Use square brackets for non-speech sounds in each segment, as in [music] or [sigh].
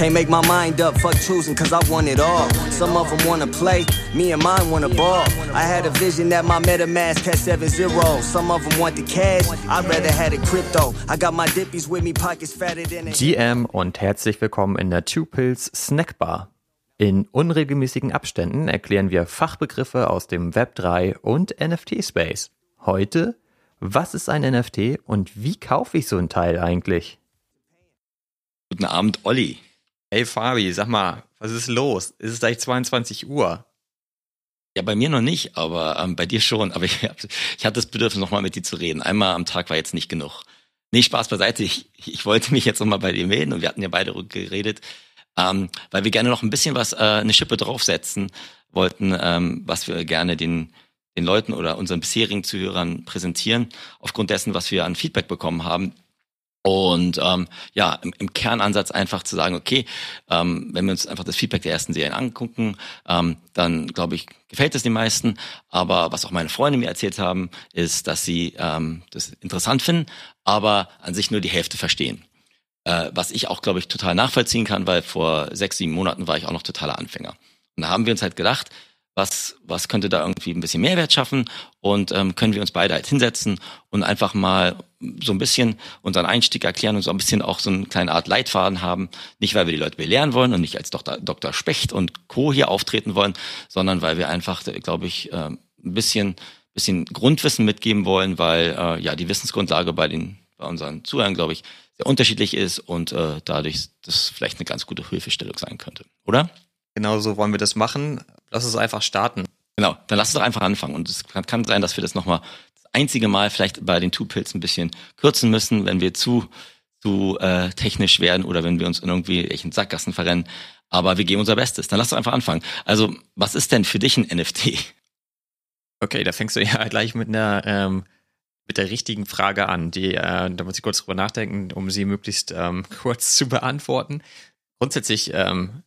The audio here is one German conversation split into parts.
Can't make my mind up, fuck choosing, cause I want it all. Some of them wanna play, me and mine wanna ball. I had a vision that my MetaMask had 7 0. Some of them want the cash, I'd rather had it crypto. I got my dippies with me, pockets fatter than a GM und herzlich willkommen in der Two Pills Snackbar. In unregelmäßigen Abständen erklären wir Fachbegriffe aus dem Web3 und NFT-Space. Heute, was ist ein NFT und wie kaufe ich so ein Teil eigentlich? Guten Abend, Olli. Hey Fabi, sag mal, was ist los? Ist es gleich 22 Uhr? Ja, bei mir noch nicht, aber ähm, bei dir schon. Aber [laughs] ich, ich hatte das Bedürfnis, nochmal mit dir zu reden. Einmal am Tag war jetzt nicht genug. Nee, Spaß beiseite. Ich, ich wollte mich jetzt nochmal bei dir melden und wir hatten ja beide geredet, ähm, weil wir gerne noch ein bisschen was, äh, eine Schippe draufsetzen wollten, ähm, was wir gerne den, den Leuten oder unseren bisherigen Zuhörern präsentieren, aufgrund dessen, was wir an Feedback bekommen haben und ähm, ja, im, im Kernansatz einfach zu sagen, okay, ähm, wenn wir uns einfach das Feedback der ersten Serien angucken, ähm, dann glaube ich, gefällt es den meisten. Aber was auch meine Freunde mir erzählt haben, ist, dass sie ähm, das interessant finden, aber an sich nur die Hälfte verstehen. Äh, was ich auch, glaube ich, total nachvollziehen kann, weil vor sechs, sieben Monaten war ich auch noch totaler Anfänger. Und da haben wir uns halt gedacht, was, was könnte da irgendwie ein bisschen Mehrwert schaffen und ähm, können wir uns beide halt hinsetzen und einfach mal so ein bisschen unseren Einstieg erklären und so ein bisschen auch so eine kleine Art Leitfaden haben. Nicht, weil wir die Leute belehren wollen und nicht als Dr. Dr. Specht und Co. hier auftreten wollen, sondern weil wir einfach, glaube ich, äh, ein bisschen, bisschen Grundwissen mitgeben wollen, weil äh, ja die Wissensgrundlage bei den bei unseren Zuhörern, glaube ich, sehr unterschiedlich ist und äh, dadurch das vielleicht eine ganz gute Hilfestellung sein könnte, oder? Genau so wollen wir das machen. Lass es einfach starten. Genau, dann lass es doch einfach anfangen. Und es kann, sein, dass wir das nochmal das einzige Mal vielleicht bei den Two-Pills ein bisschen kürzen müssen, wenn wir zu, zu äh, technisch werden oder wenn wir uns in irgendwie welchen Sackgassen verrennen. Aber wir geben unser Bestes. Dann lass doch einfach anfangen. Also, was ist denn für dich ein NFT? Okay, da fängst du [laughs] ja gleich mit einer ähm, mit der richtigen Frage an. Die, äh, da muss ich kurz drüber nachdenken, um sie möglichst ähm, [laughs] kurz zu beantworten. Grundsätzlich ähm,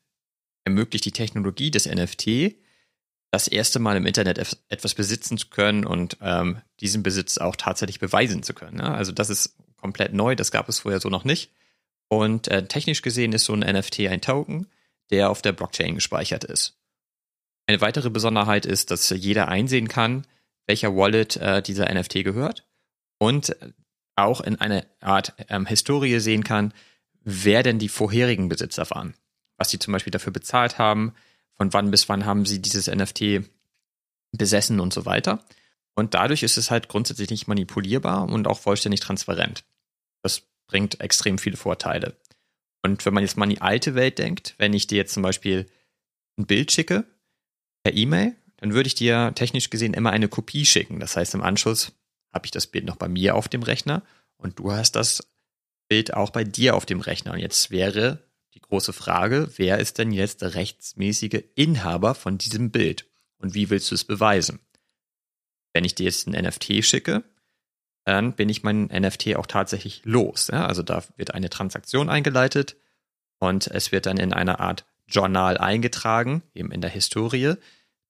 ermöglicht die Technologie des NFT, das erste Mal im Internet etwas besitzen zu können und ähm, diesen Besitz auch tatsächlich beweisen zu können. Ne? Also das ist komplett neu, das gab es vorher so noch nicht. Und äh, technisch gesehen ist so ein NFT ein Token, der auf der Blockchain gespeichert ist. Eine weitere Besonderheit ist, dass jeder einsehen kann, welcher Wallet äh, dieser NFT gehört und auch in eine Art ähm, Historie sehen kann, wer denn die vorherigen Besitzer waren was sie zum Beispiel dafür bezahlt haben, von wann bis wann haben sie dieses NFT besessen und so weiter. Und dadurch ist es halt grundsätzlich nicht manipulierbar und auch vollständig transparent. Das bringt extrem viele Vorteile. Und wenn man jetzt mal an die alte Welt denkt, wenn ich dir jetzt zum Beispiel ein Bild schicke per E-Mail, dann würde ich dir technisch gesehen immer eine Kopie schicken. Das heißt, im Anschluss habe ich das Bild noch bei mir auf dem Rechner und du hast das Bild auch bei dir auf dem Rechner. Und jetzt wäre die große Frage, wer ist denn jetzt der rechtsmäßige Inhaber von diesem Bild und wie willst du es beweisen? Wenn ich dir jetzt ein NFT schicke, dann bin ich mein NFT auch tatsächlich los. Ja? Also da wird eine Transaktion eingeleitet und es wird dann in einer Art Journal eingetragen, eben in der Historie,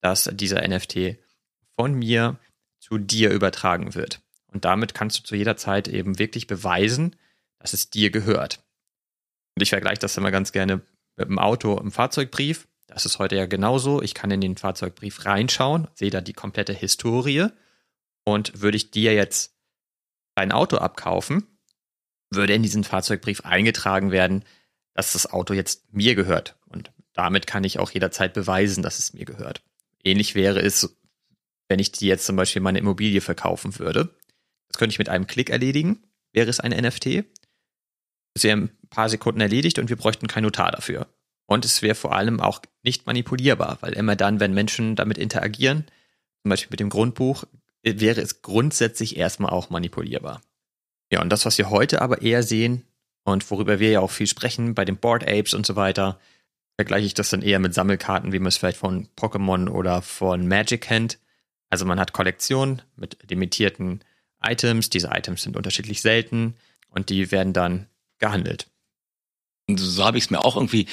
dass dieser NFT von mir zu dir übertragen wird. Und damit kannst du zu jeder Zeit eben wirklich beweisen, dass es dir gehört. Und ich vergleiche das immer ganz gerne mit dem Auto im Fahrzeugbrief. Das ist heute ja genauso. Ich kann in den Fahrzeugbrief reinschauen, sehe da die komplette Historie. Und würde ich dir jetzt dein Auto abkaufen, würde in diesen Fahrzeugbrief eingetragen werden, dass das Auto jetzt mir gehört. Und damit kann ich auch jederzeit beweisen, dass es mir gehört. Ähnlich wäre es, wenn ich dir jetzt zum Beispiel meine Immobilie verkaufen würde. Das könnte ich mit einem Klick erledigen. Wäre es ein NFT? Es wäre ein paar Sekunden erledigt und wir bräuchten kein Notar dafür. Und es wäre vor allem auch nicht manipulierbar, weil immer dann, wenn Menschen damit interagieren, zum Beispiel mit dem Grundbuch, wäre es grundsätzlich erstmal auch manipulierbar. Ja, und das, was wir heute aber eher sehen und worüber wir ja auch viel sprechen, bei den Board Apes und so weiter, vergleiche ich das dann eher mit Sammelkarten, wie man es vielleicht von Pokémon oder von Magic kennt. Also man hat Kollektionen mit limitierten Items. Diese Items sind unterschiedlich selten und die werden dann gehandelt. Und so habe ich es mir auch irgendwie,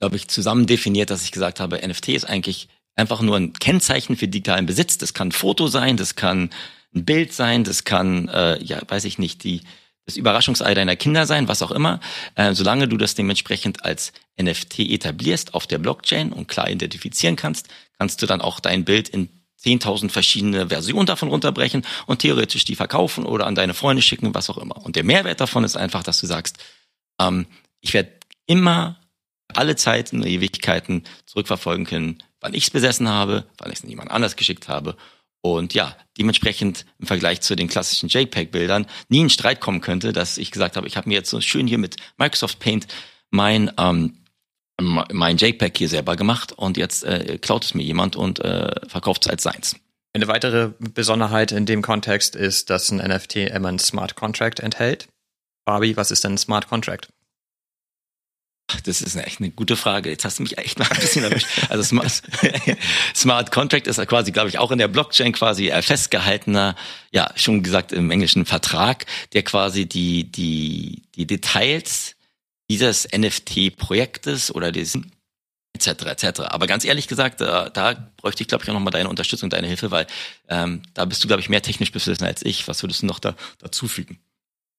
glaube ich, zusammen definiert, dass ich gesagt habe, NFT ist eigentlich einfach nur ein Kennzeichen für digitalen Besitz. Das kann ein Foto sein, das kann ein Bild sein, das kann, äh, ja, weiß ich nicht, die, das Überraschungsei deiner Kinder sein, was auch immer. Äh, solange du das dementsprechend als NFT etablierst auf der Blockchain und klar identifizieren kannst, kannst du dann auch dein Bild in 10.000 verschiedene Versionen davon runterbrechen und theoretisch die verkaufen oder an deine Freunde schicken, was auch immer. Und der Mehrwert davon ist einfach, dass du sagst, ähm, ich werde immer alle Zeiten und Ewigkeiten zurückverfolgen können, wann ich es besessen habe, wann ich es jemand anders geschickt habe und ja, dementsprechend im Vergleich zu den klassischen JPEG-Bildern nie in Streit kommen könnte, dass ich gesagt habe, ich habe mir jetzt so schön hier mit Microsoft Paint mein ähm, mein JPEG hier selber gemacht und jetzt äh, klaut es mir jemand und äh, verkauft es als seins. Eine weitere Besonderheit in dem Kontext ist, dass ein NFT immer ein Smart Contract enthält. Barbie, was ist denn ein Smart Contract? Das ist echt eine gute Frage. Jetzt hast du mich echt mal ein bisschen erwischt. Also Smart, [laughs] Smart Contract ist quasi, glaube ich, auch in der Blockchain quasi festgehaltener, ja, schon gesagt im Englischen Vertrag, der quasi die, die, die Details dieses NFT-Projektes oder des etc. etc. Aber ganz ehrlich gesagt, da, da bräuchte ich, glaube ich, auch nochmal deine Unterstützung, deine Hilfe, weil ähm, da bist du, glaube ich, mehr technisch besessen als ich. Was würdest du noch da dazufügen?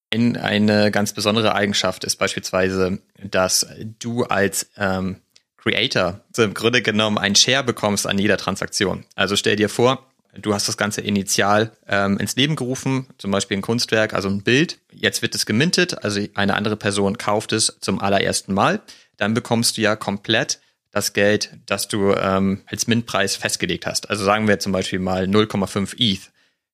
In eine ganz besondere Eigenschaft ist beispielsweise, dass du als ähm, Creator im Grunde genommen einen Share bekommst an jeder Transaktion. Also stell dir vor, du hast das Ganze initial ähm, ins Leben gerufen, zum Beispiel ein Kunstwerk, also ein Bild. Jetzt wird es gemintet, also eine andere Person kauft es zum allerersten Mal. Dann bekommst du ja komplett das Geld, das du ähm, als Mintpreis festgelegt hast. Also sagen wir zum Beispiel mal 0,5 ETH.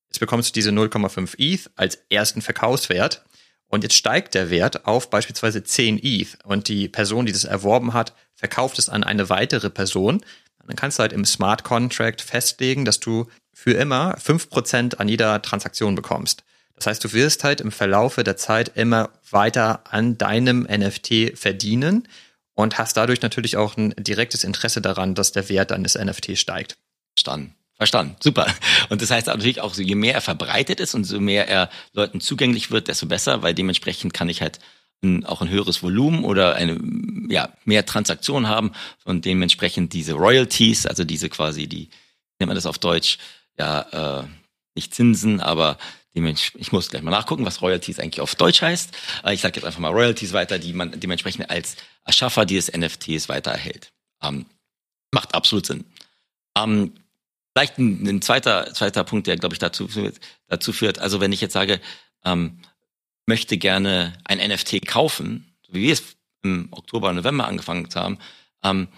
Jetzt bekommst du diese 0,5 ETH als ersten Verkaufswert und jetzt steigt der Wert auf beispielsweise 10 ETH und die Person, die das erworben hat, verkauft es an eine weitere Person. Dann kannst du halt im Smart Contract festlegen, dass du für immer 5% an jeder Transaktion bekommst. Das heißt, du wirst halt im Verlaufe der Zeit immer weiter an deinem NFT verdienen und hast dadurch natürlich auch ein direktes Interesse daran, dass der Wert deines NFT steigt. Verstanden. Verstanden, super. Und das heißt natürlich auch, je mehr er verbreitet ist und so mehr er Leuten zugänglich wird, desto besser, weil dementsprechend kann ich halt ein, auch ein höheres Volumen oder eine ja mehr Transaktionen haben und dementsprechend diese Royalties, also diese quasi die nennt man das auf Deutsch ja äh, nicht Zinsen, aber ich muss gleich mal nachgucken, was Royalties eigentlich auf Deutsch heißt. Ich sage jetzt einfach mal Royalties weiter, die man dementsprechend als Erschaffer dieses NFTs weiter erhält. Ähm, macht absolut Sinn. Ähm, Vielleicht ein, ein zweiter, zweiter Punkt, der, glaube ich, dazu, dazu führt. Also wenn ich jetzt sage, ähm, möchte gerne ein NFT kaufen, so wie wir es im Oktober, November angefangen haben, ähm,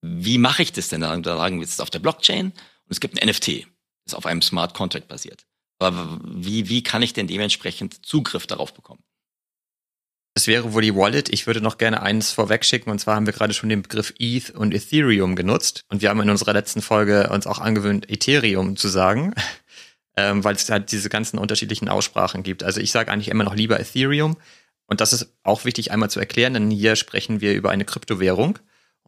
wie mache ich das denn? Da sagen wir jetzt auf der Blockchain und es gibt ein NFT, das auf einem Smart Contract basiert. Aber wie, wie kann ich denn dementsprechend Zugriff darauf bekommen? Das wäre wohl die Wallet. Ich würde noch gerne eines vorwegschicken. Und zwar haben wir gerade schon den Begriff ETH und Ethereum genutzt. Und wir haben in unserer letzten Folge uns auch angewöhnt, Ethereum zu sagen, [laughs] ähm, weil es halt diese ganzen unterschiedlichen Aussprachen gibt. Also ich sage eigentlich immer noch lieber Ethereum. Und das ist auch wichtig einmal zu erklären, denn hier sprechen wir über eine Kryptowährung.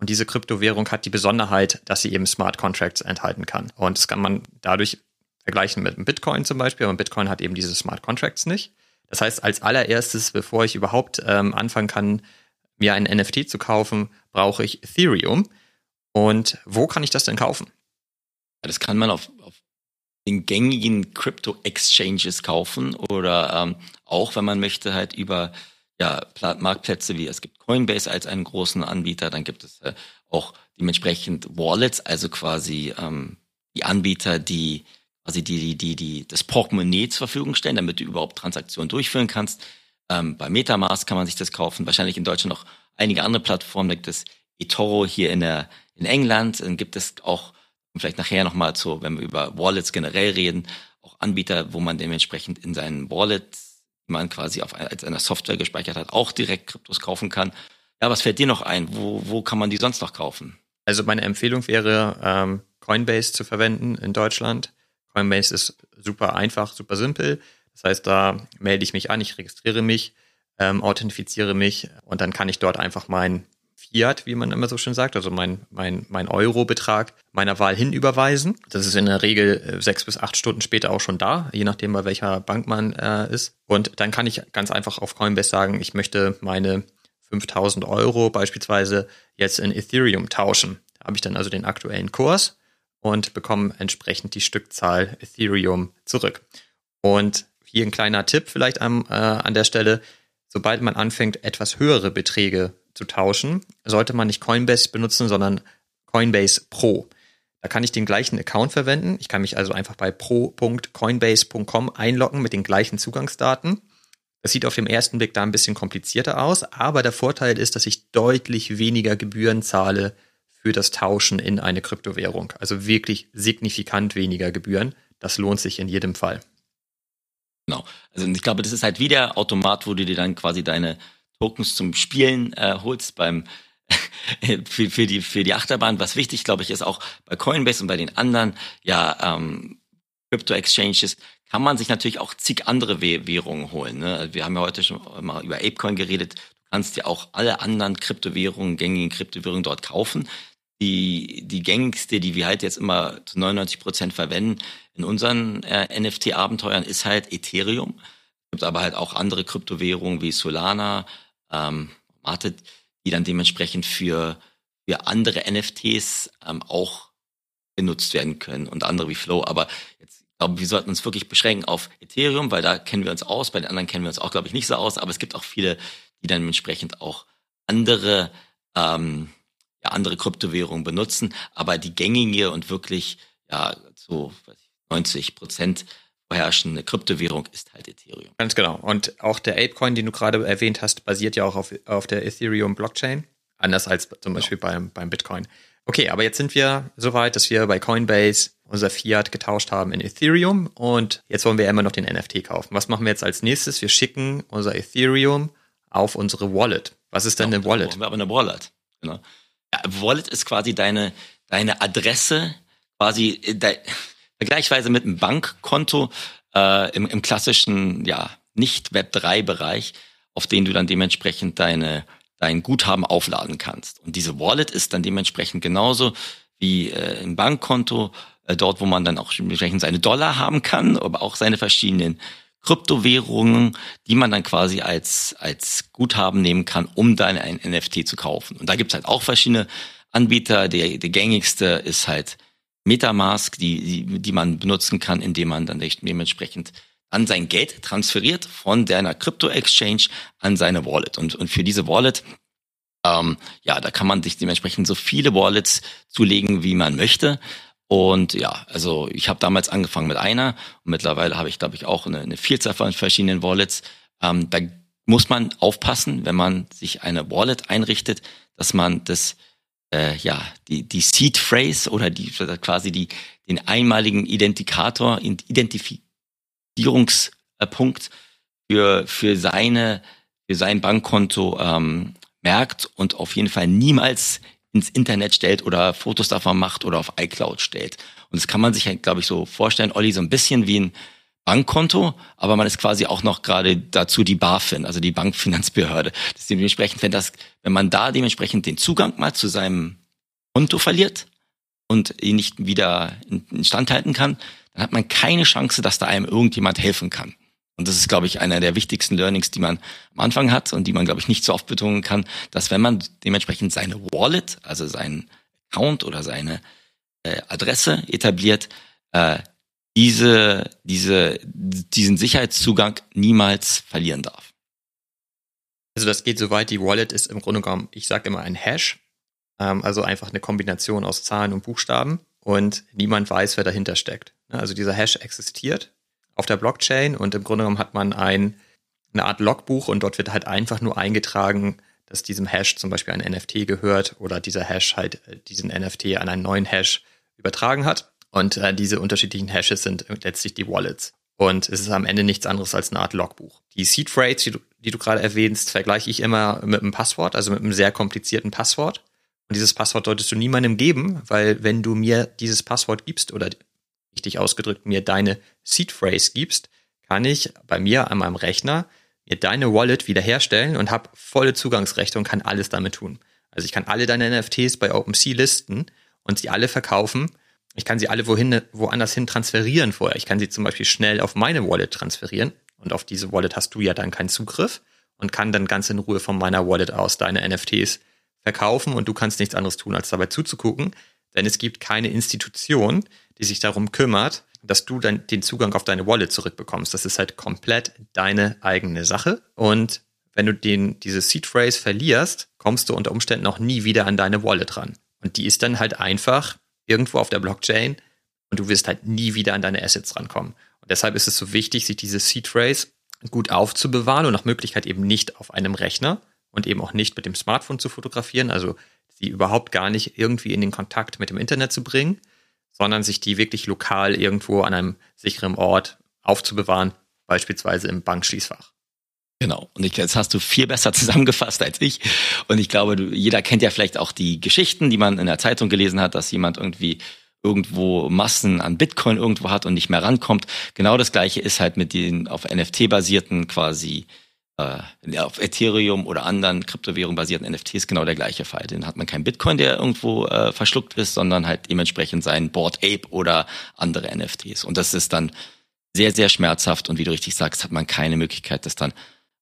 Und diese Kryptowährung hat die Besonderheit, dass sie eben Smart Contracts enthalten kann. Und das kann man dadurch vergleichen mit Bitcoin zum Beispiel. Aber Bitcoin hat eben diese Smart Contracts nicht. Das heißt, als allererstes, bevor ich überhaupt ähm, anfangen kann, mir ein NFT zu kaufen, brauche ich Ethereum. Und wo kann ich das denn kaufen? Ja, das kann man auf, auf den gängigen Crypto-Exchanges kaufen oder ähm, auch, wenn man möchte, halt über ja, Marktplätze wie es gibt Coinbase als einen großen Anbieter, dann gibt es äh, auch dementsprechend Wallets, also quasi ähm, die Anbieter, die quasi die, die, die, die, das Portemonnaie zur Verfügung stellen, damit du überhaupt Transaktionen durchführen kannst. Ähm, bei Metamask kann man sich das kaufen. Wahrscheinlich in Deutschland noch einige andere Plattformen. Gibt es eToro hier in, der, in England. Dann gibt es auch, vielleicht nachher nochmal zu, wenn wir über Wallets generell reden, auch Anbieter, wo man dementsprechend in seinen Wallets, man quasi auf als einer Software gespeichert hat, auch direkt Kryptos kaufen kann. Ja, was fällt dir noch ein? Wo, wo kann man die sonst noch kaufen? Also meine Empfehlung wäre, ähm, Coinbase zu verwenden in Deutschland. Coinbase ist super einfach, super simpel. Das heißt, da melde ich mich an, ich registriere mich, ähm, authentifiziere mich und dann kann ich dort einfach mein Fiat, wie man immer so schön sagt, also mein, mein, mein Euro-Betrag meiner Wahl hinüberweisen. Das ist in der Regel äh, sechs bis acht Stunden später auch schon da, je nachdem, bei welcher Bank man äh, ist. Und dann kann ich ganz einfach auf Coinbase sagen, ich möchte meine 5000 Euro beispielsweise jetzt in Ethereum tauschen. Da habe ich dann also den aktuellen Kurs und bekommen entsprechend die Stückzahl Ethereum zurück. Und hier ein kleiner Tipp vielleicht am, äh, an der Stelle. Sobald man anfängt, etwas höhere Beträge zu tauschen, sollte man nicht Coinbase benutzen, sondern Coinbase Pro. Da kann ich den gleichen Account verwenden. Ich kann mich also einfach bei pro.coinbase.com einloggen mit den gleichen Zugangsdaten. Das sieht auf dem ersten Blick da ein bisschen komplizierter aus, aber der Vorteil ist, dass ich deutlich weniger Gebühren zahle für das Tauschen in eine Kryptowährung. Also wirklich signifikant weniger Gebühren. Das lohnt sich in jedem Fall. Genau. Also ich glaube, das ist halt wie der Automat, wo du dir dann quasi deine Tokens zum Spielen äh, holst beim [laughs] für, für, die, für die Achterbahn. Was wichtig, glaube ich, ist auch bei Coinbase und bei den anderen ja, ähm, Crypto-Exchanges kann man sich natürlich auch zig andere Währungen holen. Ne? Wir haben ja heute schon mal über Apecoin geredet. Du kannst ja auch alle anderen Kryptowährungen, gängigen Kryptowährungen dort kaufen. Die, die gängigste, die wir halt jetzt immer zu 99 Prozent verwenden in unseren äh, NFT-Abenteuern, ist halt Ethereum. Es gibt aber halt auch andere Kryptowährungen wie Solana, ähm, Martet, die dann dementsprechend für, für andere NFTs ähm, auch genutzt werden können und andere wie Flow. Aber jetzt glaube, wir sollten uns wirklich beschränken auf Ethereum, weil da kennen wir uns aus. Bei den anderen kennen wir uns auch, glaube ich, nicht so aus. Aber es gibt auch viele, die dann entsprechend auch andere, ähm, ja, andere Kryptowährungen benutzen. Aber die gängige und wirklich, ja, so 90 Prozent vorherrschende Kryptowährung ist halt Ethereum. Ganz genau. Und auch der Apecoin, den du gerade erwähnt hast, basiert ja auch auf, auf der Ethereum Blockchain. Anders als zum Beispiel ja. beim, beim Bitcoin. Okay, aber jetzt sind wir so weit, dass wir bei Coinbase unser Fiat getauscht haben in Ethereum und jetzt wollen wir immer noch den NFT kaufen. Was machen wir jetzt als nächstes? Wir schicken unser Ethereum auf unsere Wallet. Was ist denn ja, eine Wallet? Wir haben eine Wallet. Genau. Ja, Wallet ist quasi deine, deine Adresse, quasi äh, de, vergleichsweise mit einem Bankkonto äh, im, im klassischen, ja, nicht Web3-Bereich, auf den du dann dementsprechend deine dein Guthaben aufladen kannst. Und diese Wallet ist dann dementsprechend genauso wie äh, ein Bankkonto, äh, dort, wo man dann auch entsprechend seine Dollar haben kann, aber auch seine verschiedenen Kryptowährungen, die man dann quasi als, als Guthaben nehmen kann, um dann ein NFT zu kaufen. Und da gibt's halt auch verschiedene Anbieter. Der, der gängigste ist halt Metamask, die, die, die man benutzen kann, indem man dann dementsprechend an sein Geld transferiert von deiner Krypto-Exchange an seine Wallet. Und, und für diese Wallet, ähm, ja, da kann man sich dementsprechend so viele Wallets zulegen, wie man möchte. Und ja, also ich habe damals angefangen mit einer und mittlerweile habe ich, glaube ich, auch eine, eine Vielzahl von verschiedenen Wallets. Ähm, da muss man aufpassen, wenn man sich eine Wallet einrichtet, dass man das äh, ja die die Seed Phrase oder die quasi die den einmaligen Identikator Identifikator Validierungspunkt für, für seine, für sein Bankkonto ähm, merkt und auf jeden Fall niemals ins Internet stellt oder Fotos davon macht oder auf iCloud stellt. Und das kann man sich, halt, glaube ich, so vorstellen, Olli, so ein bisschen wie ein Bankkonto, aber man ist quasi auch noch gerade dazu die BaFin, also die Bankfinanzbehörde. Das dementsprechend, wenn das, wenn man da dementsprechend den Zugang mal zu seinem Konto verliert und ihn nicht wieder instand halten kann, dann hat man keine Chance, dass da einem irgendjemand helfen kann. Und das ist, glaube ich, einer der wichtigsten Learnings, die man am Anfang hat und die man, glaube ich, nicht so oft betonen kann, dass wenn man dementsprechend seine Wallet, also seinen Account oder seine äh, Adresse etabliert, äh, diese, diese, diesen Sicherheitszugang niemals verlieren darf. Also das geht so weit, die Wallet ist im Grunde genommen, ich sage immer ein Hash, ähm, also einfach eine Kombination aus Zahlen und Buchstaben und niemand weiß, wer dahinter steckt. Ne, also dieser Hash existiert auf der Blockchain und im Grunde genommen hat man ein, eine Art Logbuch und dort wird halt einfach nur eingetragen, dass diesem Hash zum Beispiel ein NFT gehört oder dieser Hash halt äh, diesen NFT an einen neuen Hash übertragen hat. Und äh, diese unterschiedlichen Hashes sind letztlich die Wallets. Und es ist am Ende nichts anderes als eine Art Logbuch. Die Seed Phrase, die du, die du gerade erwähnst, vergleiche ich immer mit einem Passwort, also mit einem sehr komplizierten Passwort. Und dieses Passwort solltest du niemandem geben, weil wenn du mir dieses Passwort gibst oder richtig ausgedrückt mir deine Seed Phrase gibst, kann ich bei mir an meinem Rechner mir deine Wallet wiederherstellen und habe volle Zugangsrechte und kann alles damit tun. Also ich kann alle deine NFTs bei OpenSea listen und sie alle verkaufen. Ich kann sie alle wohin, woanders hin transferieren vorher. Ich kann sie zum Beispiel schnell auf meine Wallet transferieren und auf diese Wallet hast du ja dann keinen Zugriff und kann dann ganz in Ruhe von meiner Wallet aus deine NFTs verkaufen und du kannst nichts anderes tun, als dabei zuzugucken, denn es gibt keine Institution, die sich darum kümmert, dass du dann den Zugang auf deine Wallet zurückbekommst. Das ist halt komplett deine eigene Sache. Und wenn du den, diese Seed Phrase verlierst, kommst du unter Umständen auch nie wieder an deine Wallet ran. Und die ist dann halt einfach irgendwo auf der Blockchain und du wirst halt nie wieder an deine Assets rankommen. Und deshalb ist es so wichtig, sich diese Seed Phrase gut aufzubewahren und nach Möglichkeit eben nicht auf einem Rechner und eben auch nicht mit dem Smartphone zu fotografieren, also sie überhaupt gar nicht irgendwie in den Kontakt mit dem Internet zu bringen, sondern sich die wirklich lokal irgendwo an einem sicheren Ort aufzubewahren, beispielsweise im Bankschließfach. Genau. Und ich, jetzt hast du viel besser [laughs] zusammengefasst als ich. Und ich glaube, du, jeder kennt ja vielleicht auch die Geschichten, die man in der Zeitung gelesen hat, dass jemand irgendwie irgendwo Massen an Bitcoin irgendwo hat und nicht mehr rankommt. Genau das gleiche ist halt mit den auf NFT basierten quasi äh, auf Ethereum oder anderen Kryptowährungen basierten NFTs genau der gleiche Fall. Den hat man kein Bitcoin, der irgendwo äh, verschluckt ist, sondern halt dementsprechend sein Board Ape oder andere NFTs. Und das ist dann sehr, sehr schmerzhaft und wie du richtig sagst, hat man keine Möglichkeit, das dann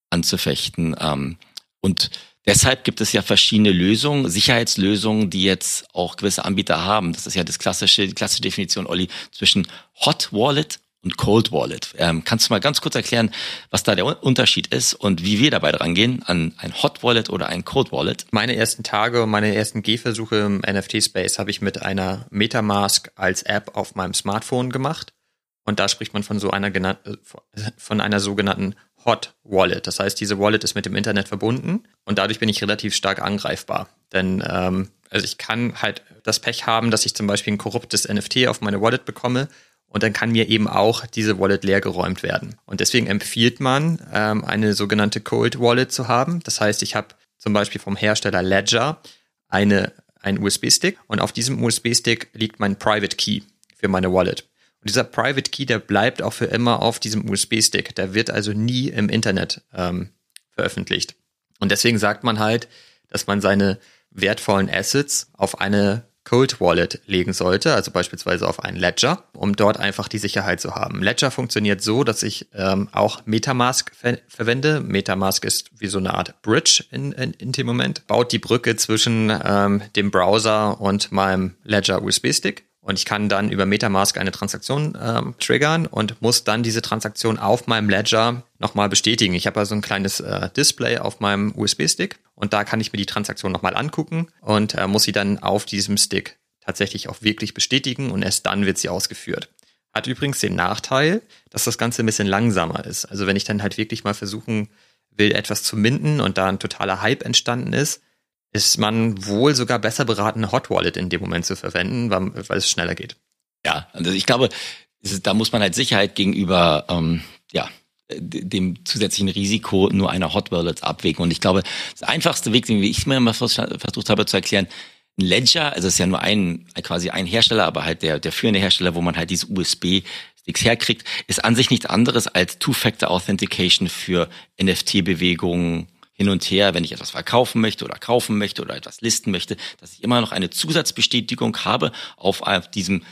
anzufechten. Ähm, und deshalb gibt es ja verschiedene Lösungen, Sicherheitslösungen, die jetzt auch gewisse Anbieter haben. Das ist ja das klassische, die klassische Definition, Olli, zwischen Hot Wallet und Cold Wallet. Ähm, kannst du mal ganz kurz erklären, was da der Unterschied ist und wie wir dabei dran gehen an ein Hot Wallet oder ein Cold Wallet? Meine ersten Tage und meine ersten Gehversuche im NFT-Space habe ich mit einer Metamask als App auf meinem Smartphone gemacht. Und da spricht man von so einer genannten, von einer sogenannten Hot Wallet. Das heißt, diese Wallet ist mit dem Internet verbunden und dadurch bin ich relativ stark angreifbar. Denn ähm, also ich kann halt das Pech haben, dass ich zum Beispiel ein korruptes NFT auf meine Wallet bekomme und dann kann mir eben auch diese Wallet leergeräumt werden. Und deswegen empfiehlt man, ähm, eine sogenannte Cold Wallet zu haben. Das heißt, ich habe zum Beispiel vom Hersteller Ledger eine, einen USB-Stick und auf diesem USB-Stick liegt mein Private Key für meine Wallet. Und dieser Private Key, der bleibt auch für immer auf diesem USB-Stick. Der wird also nie im Internet ähm, veröffentlicht. Und deswegen sagt man halt, dass man seine wertvollen Assets auf eine Cold Wallet legen sollte, also beispielsweise auf einen Ledger, um dort einfach die Sicherheit zu haben. Ledger funktioniert so, dass ich ähm, auch Metamask ver verwende. Metamask ist wie so eine Art Bridge in, in, in dem Moment, baut die Brücke zwischen ähm, dem Browser und meinem Ledger USB-Stick. Und ich kann dann über Metamask eine Transaktion ähm, triggern und muss dann diese Transaktion auf meinem Ledger nochmal bestätigen. Ich habe also ein kleines äh, Display auf meinem USB-Stick und da kann ich mir die Transaktion nochmal angucken und äh, muss sie dann auf diesem Stick tatsächlich auch wirklich bestätigen und erst dann wird sie ausgeführt. Hat übrigens den Nachteil, dass das Ganze ein bisschen langsamer ist. Also wenn ich dann halt wirklich mal versuchen will, etwas zu minden und da ein totaler Hype entstanden ist, ist man wohl sogar besser beraten, eine Hot Wallet in dem Moment zu verwenden, weil, weil es schneller geht. Ja, also ich glaube, da muss man halt Sicherheit gegenüber ähm, ja, dem zusätzlichen Risiko nur einer Hot Wallet abwägen. Und ich glaube, das einfachste Weg, den ich mir mal versucht habe zu erklären, ein Ledger, also es ist ja nur ein, quasi ein Hersteller, aber halt der, der führende Hersteller, wo man halt diese USB-Sticks herkriegt, ist an sich nichts anderes als Two-Factor Authentication für NFT-Bewegungen, hin und her, wenn ich etwas verkaufen möchte oder kaufen möchte oder etwas listen möchte, dass ich immer noch eine Zusatzbestätigung habe auf diesem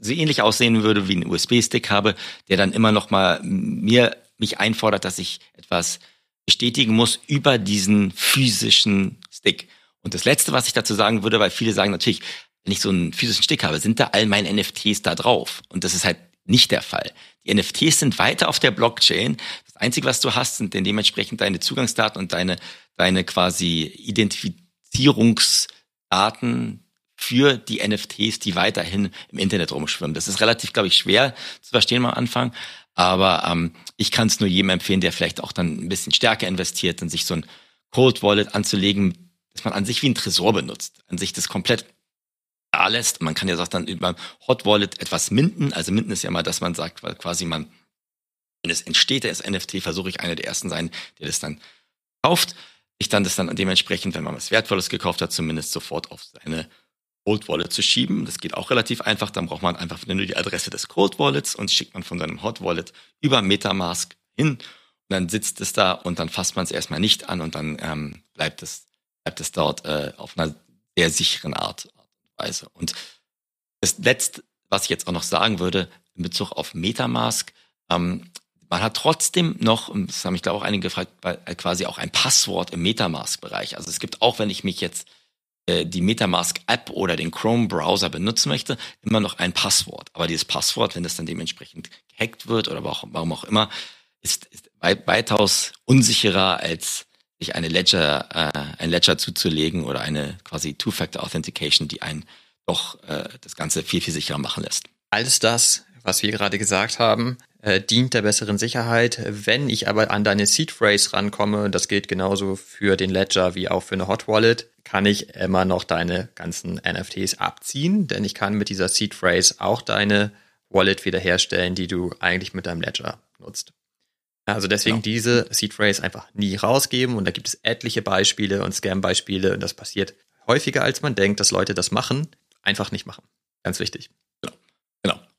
so ähnlich aussehen würde wie ein USB-Stick habe, der dann immer noch mal mir mich einfordert, dass ich etwas bestätigen muss über diesen physischen Stick. Und das letzte, was ich dazu sagen würde, weil viele sagen natürlich, wenn ich so einen physischen Stick habe, sind da all meine NFTs da drauf. Und das ist halt nicht der Fall. Die NFTs sind weiter auf der Blockchain. Das Einzige, was du hast, sind dementsprechend deine Zugangsdaten und deine, deine quasi Identifizierungsdaten für die NFTs, die weiterhin im Internet rumschwimmen. Das ist relativ, glaube ich, schwer zu verstehen am Anfang. Aber ähm, ich kann es nur jedem empfehlen, der vielleicht auch dann ein bisschen stärker investiert und sich so ein Cold Wallet anzulegen, dass man an sich wie ein Tresor benutzt, an sich das komplett da lässt. Man kann ja auch dann über Hot Wallet etwas minden. Also minden ist ja mal, dass man sagt, weil quasi man, wenn es entsteht, das NFT, versuche ich einer der ersten sein, der das dann kauft. Ich dann das dann dementsprechend, wenn man was Wertvolles gekauft hat, zumindest sofort auf seine Cold Wallet zu schieben. Das geht auch relativ einfach. Dann braucht man einfach nur die Adresse des Cold Wallets und schickt man von seinem Hot Wallet über Metamask hin. Und dann sitzt es da und dann fasst man es erstmal nicht an und dann ähm, bleibt es bleibt es dort äh, auf einer sehr sicheren Art. Weise. Und das Letzte, was ich jetzt auch noch sagen würde, in Bezug auf Metamask, ähm, man hat trotzdem noch, das haben mich glaube auch einige gefragt, quasi auch ein Passwort im Metamask-Bereich. Also es gibt auch, wenn ich mich jetzt äh, die MetaMask-App oder den Chrome-Browser benutzen möchte, immer noch ein Passwort. Aber dieses Passwort, wenn das dann dementsprechend gehackt wird oder warum auch immer, ist, ist weitaus unsicherer als sich eine Ledger, äh, ein Ledger zuzulegen oder eine quasi Two-Factor Authentication, die einen doch äh, das Ganze viel, viel sicherer machen lässt. Alles das, was wir gerade gesagt haben, äh, dient der besseren Sicherheit. Wenn ich aber an deine Seed Phrase rankomme, das gilt genauso für den Ledger wie auch für eine Hot Wallet, kann ich immer noch deine ganzen NFTs abziehen, denn ich kann mit dieser Seed Phrase auch deine Wallet wiederherstellen, die du eigentlich mit deinem Ledger nutzt. Also deswegen genau. diese Seed Phrase einfach nie rausgeben und da gibt es etliche Beispiele und Scam-Beispiele und das passiert häufiger als man denkt, dass Leute das machen, einfach nicht machen. Ganz wichtig.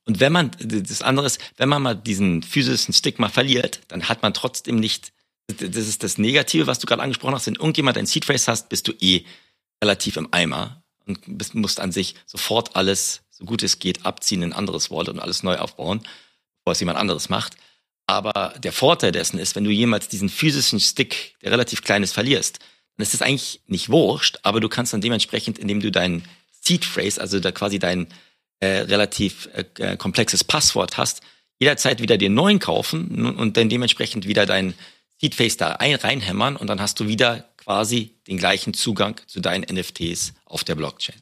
Und wenn man, das andere ist, wenn man mal diesen physischen Stick mal verliert, dann hat man trotzdem nicht, das ist das Negative, was du gerade angesprochen hast, wenn irgendjemand ein Seed Phrase hast, bist du eh relativ im Eimer und bist, musst an sich sofort alles, so gut es geht, abziehen in ein anderes Wallet und alles neu aufbauen, bevor es jemand anderes macht. Aber der Vorteil dessen ist, wenn du jemals diesen physischen Stick, der relativ klein ist, verlierst, dann ist das eigentlich nicht wurscht, aber du kannst dann dementsprechend, indem du deinen Seed Phrase, also da quasi dein äh, relativ äh, äh komplexes Passwort hast, jederzeit wieder den neuen kaufen und dann dementsprechend wieder dein Seed Phrase da ein, reinhämmern und dann hast du wieder quasi den gleichen Zugang zu deinen NFTs auf der Blockchain.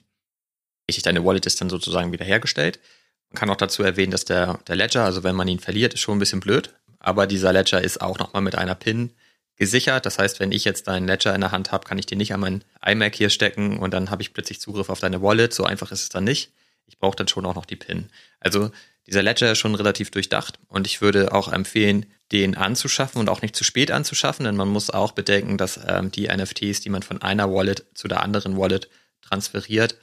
Richtig, deine Wallet ist dann sozusagen wiederhergestellt. Man kann auch dazu erwähnen, dass der, der Ledger, also wenn man ihn verliert, ist schon ein bisschen blöd, aber dieser Ledger ist auch nochmal mit einer PIN gesichert. Das heißt, wenn ich jetzt deinen Ledger in der Hand habe, kann ich den nicht an meinen iMac hier stecken und dann habe ich plötzlich Zugriff auf deine Wallet. So einfach ist es dann nicht. Ich brauche dann schon auch noch die PIN. Also dieser Ledger ist schon relativ durchdacht und ich würde auch empfehlen, den anzuschaffen und auch nicht zu spät anzuschaffen, denn man muss auch bedenken, dass ähm, die NFTs, die man von einer Wallet zu der anderen Wallet transferiert,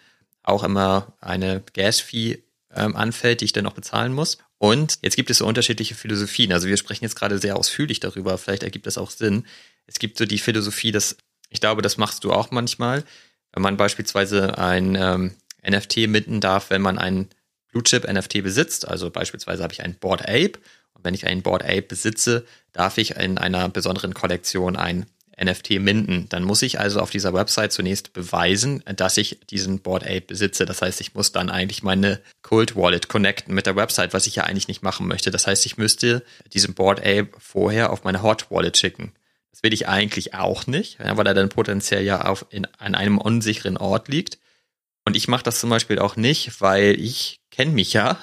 auch immer eine Gas-Fee ähm, anfällt, die ich dann noch bezahlen muss. Und jetzt gibt es so unterschiedliche Philosophien. Also wir sprechen jetzt gerade sehr ausführlich darüber, vielleicht ergibt das auch Sinn. Es gibt so die Philosophie, dass, ich glaube, das machst du auch manchmal, wenn man beispielsweise ein ähm, NFT mitten darf, wenn man ein Blue Chip NFT besitzt. Also beispielsweise habe ich ein Board Ape. Und wenn ich ein Board Ape besitze, darf ich in einer besonderen Kollektion ein NFT minden. Dann muss ich also auf dieser Website zunächst beweisen, dass ich diesen Board Ape besitze. Das heißt, ich muss dann eigentlich meine Cold Wallet connecten mit der Website, was ich ja eigentlich nicht machen möchte. Das heißt, ich müsste diesen Board Ape vorher auf meine Hot Wallet schicken. Das will ich eigentlich auch nicht, weil er dann potenziell ja auf in, an einem unsicheren Ort liegt. Und ich mache das zum Beispiel auch nicht, weil ich kenne mich ja.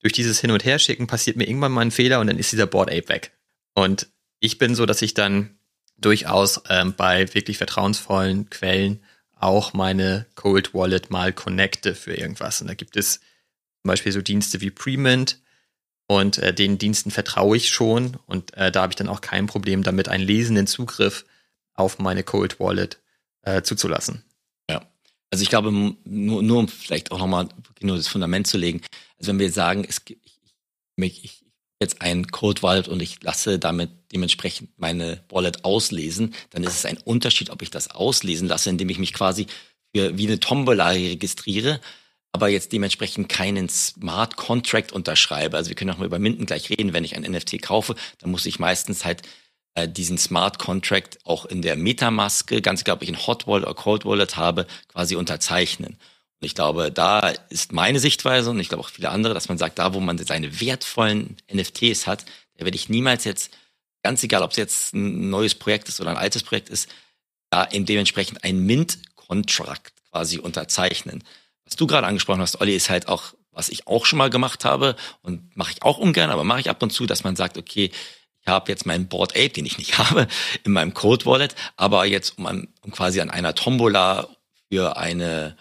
Durch dieses Hin- und Herschicken passiert mir irgendwann mal ein Fehler und dann ist dieser Board Ape weg. Und ich bin so, dass ich dann durchaus ähm, bei wirklich vertrauensvollen Quellen auch meine Cold Wallet mal connecte für irgendwas. Und da gibt es zum Beispiel so Dienste wie Premint und äh, den Diensten vertraue ich schon und äh, da habe ich dann auch kein Problem damit, einen lesenden Zugriff auf meine Cold Wallet äh, zuzulassen. Also ich glaube, nur, nur um vielleicht auch nochmal nur das Fundament zu legen, also wenn wir sagen, es gibt, ich, ich, jetzt ein Cold Wallet und ich lasse damit dementsprechend meine Wallet auslesen, dann ist es ein Unterschied, ob ich das auslesen lasse, indem ich mich quasi für, wie eine Tombola registriere, aber jetzt dementsprechend keinen Smart Contract unterschreibe. Also wir können auch mal über Minden gleich reden. Wenn ich ein NFT kaufe, dann muss ich meistens halt diesen Smart Contract auch in der Metamaske, ganz egal ob ich ein Hot Wallet oder Cold Wallet habe, quasi unterzeichnen. Und ich glaube, da ist meine Sichtweise und ich glaube auch viele andere, dass man sagt, da wo man seine wertvollen NFTs hat, da werde ich niemals jetzt, ganz egal, ob es jetzt ein neues Projekt ist oder ein altes Projekt ist, da eben dementsprechend ein Mint-Contract quasi unterzeichnen. Was du gerade angesprochen hast, Olli, ist halt auch, was ich auch schon mal gemacht habe und mache ich auch ungern, aber mache ich ab und zu, dass man sagt, okay, habe jetzt meinen Board Ape, den ich nicht [laughs] habe, in meinem Code Wallet, aber jetzt um, an, um quasi an einer Tombola für eine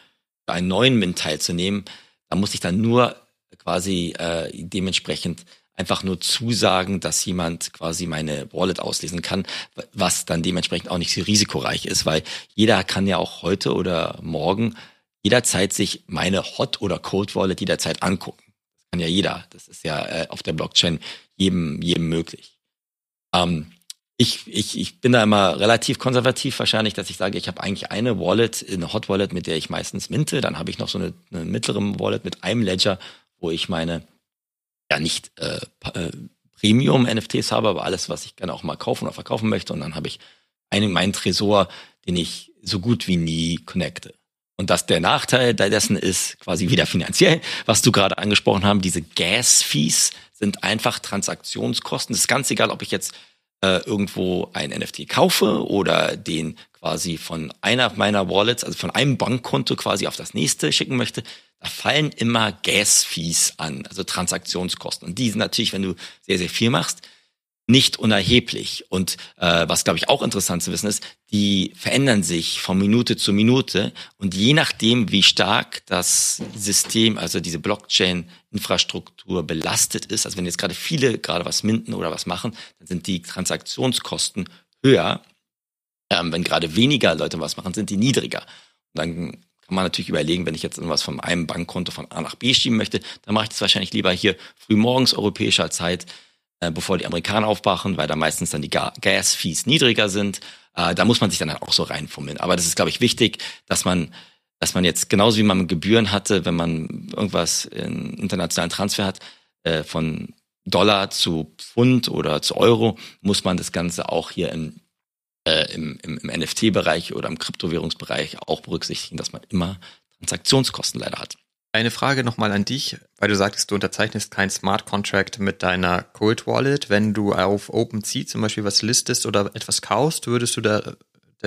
einen neuen Mint teilzunehmen, da muss ich dann nur quasi äh, dementsprechend einfach nur zusagen, dass jemand quasi meine Wallet auslesen kann, was dann dementsprechend auch nicht so risikoreich ist, weil jeder kann ja auch heute oder morgen jederzeit sich meine Hot oder Cold Wallet jederzeit angucken. Das kann ja jeder. Das ist ja äh, auf der Blockchain jedem, jedem möglich. Ähm, ich, ich, ich bin da immer relativ konservativ wahrscheinlich, dass ich sage, ich habe eigentlich eine Wallet, eine Hot Wallet, mit der ich meistens minte. Dann habe ich noch so eine, eine mittlere Wallet mit einem Ledger, wo ich meine, ja nicht äh, äh Premium-NFTs habe, aber alles, was ich gerne auch mal kaufen oder verkaufen möchte. Und dann habe ich einen, meinen Tresor, den ich so gut wie nie connecte. Und dass der Nachteil dessen ist quasi wieder finanziell, was du gerade angesprochen haben, diese Gas-Fees sind einfach Transaktionskosten. Es ist ganz egal, ob ich jetzt äh, irgendwo ein NFT kaufe oder den quasi von einer meiner Wallets, also von einem Bankkonto quasi auf das nächste schicken möchte, da fallen immer Gas-Fees an, also Transaktionskosten. Und die sind natürlich, wenn du sehr, sehr viel machst, nicht unerheblich. Und äh, was, glaube ich, auch interessant zu wissen ist, die verändern sich von Minute zu Minute. Und je nachdem, wie stark das System, also diese Blockchain-Infrastruktur belastet ist, also wenn jetzt gerade viele gerade was minden oder was machen, dann sind die Transaktionskosten höher. Ähm, wenn gerade weniger Leute was machen, sind die niedriger. Und dann kann man natürlich überlegen, wenn ich jetzt irgendwas von einem Bankkonto von A nach B schieben möchte, dann mache ich das wahrscheinlich lieber hier frühmorgens europäischer Zeit äh, bevor die Amerikaner aufwachen, weil da meistens dann die Gas-Fees niedriger sind. Äh, da muss man sich dann halt auch so reinfummeln. Aber das ist, glaube ich, wichtig, dass man dass man jetzt genauso wie man Gebühren hatte, wenn man irgendwas in internationalen Transfer hat, äh, von Dollar zu Pfund oder zu Euro, muss man das Ganze auch hier im, äh, im, im, im NFT-Bereich oder im Kryptowährungsbereich auch berücksichtigen, dass man immer Transaktionskosten leider hat. Eine Frage nochmal an dich, weil du sagtest, du unterzeichnest kein Smart Contract mit deiner Cold Wallet. Wenn du auf OpenSea zum Beispiel was listest oder etwas kaufst, würdest du da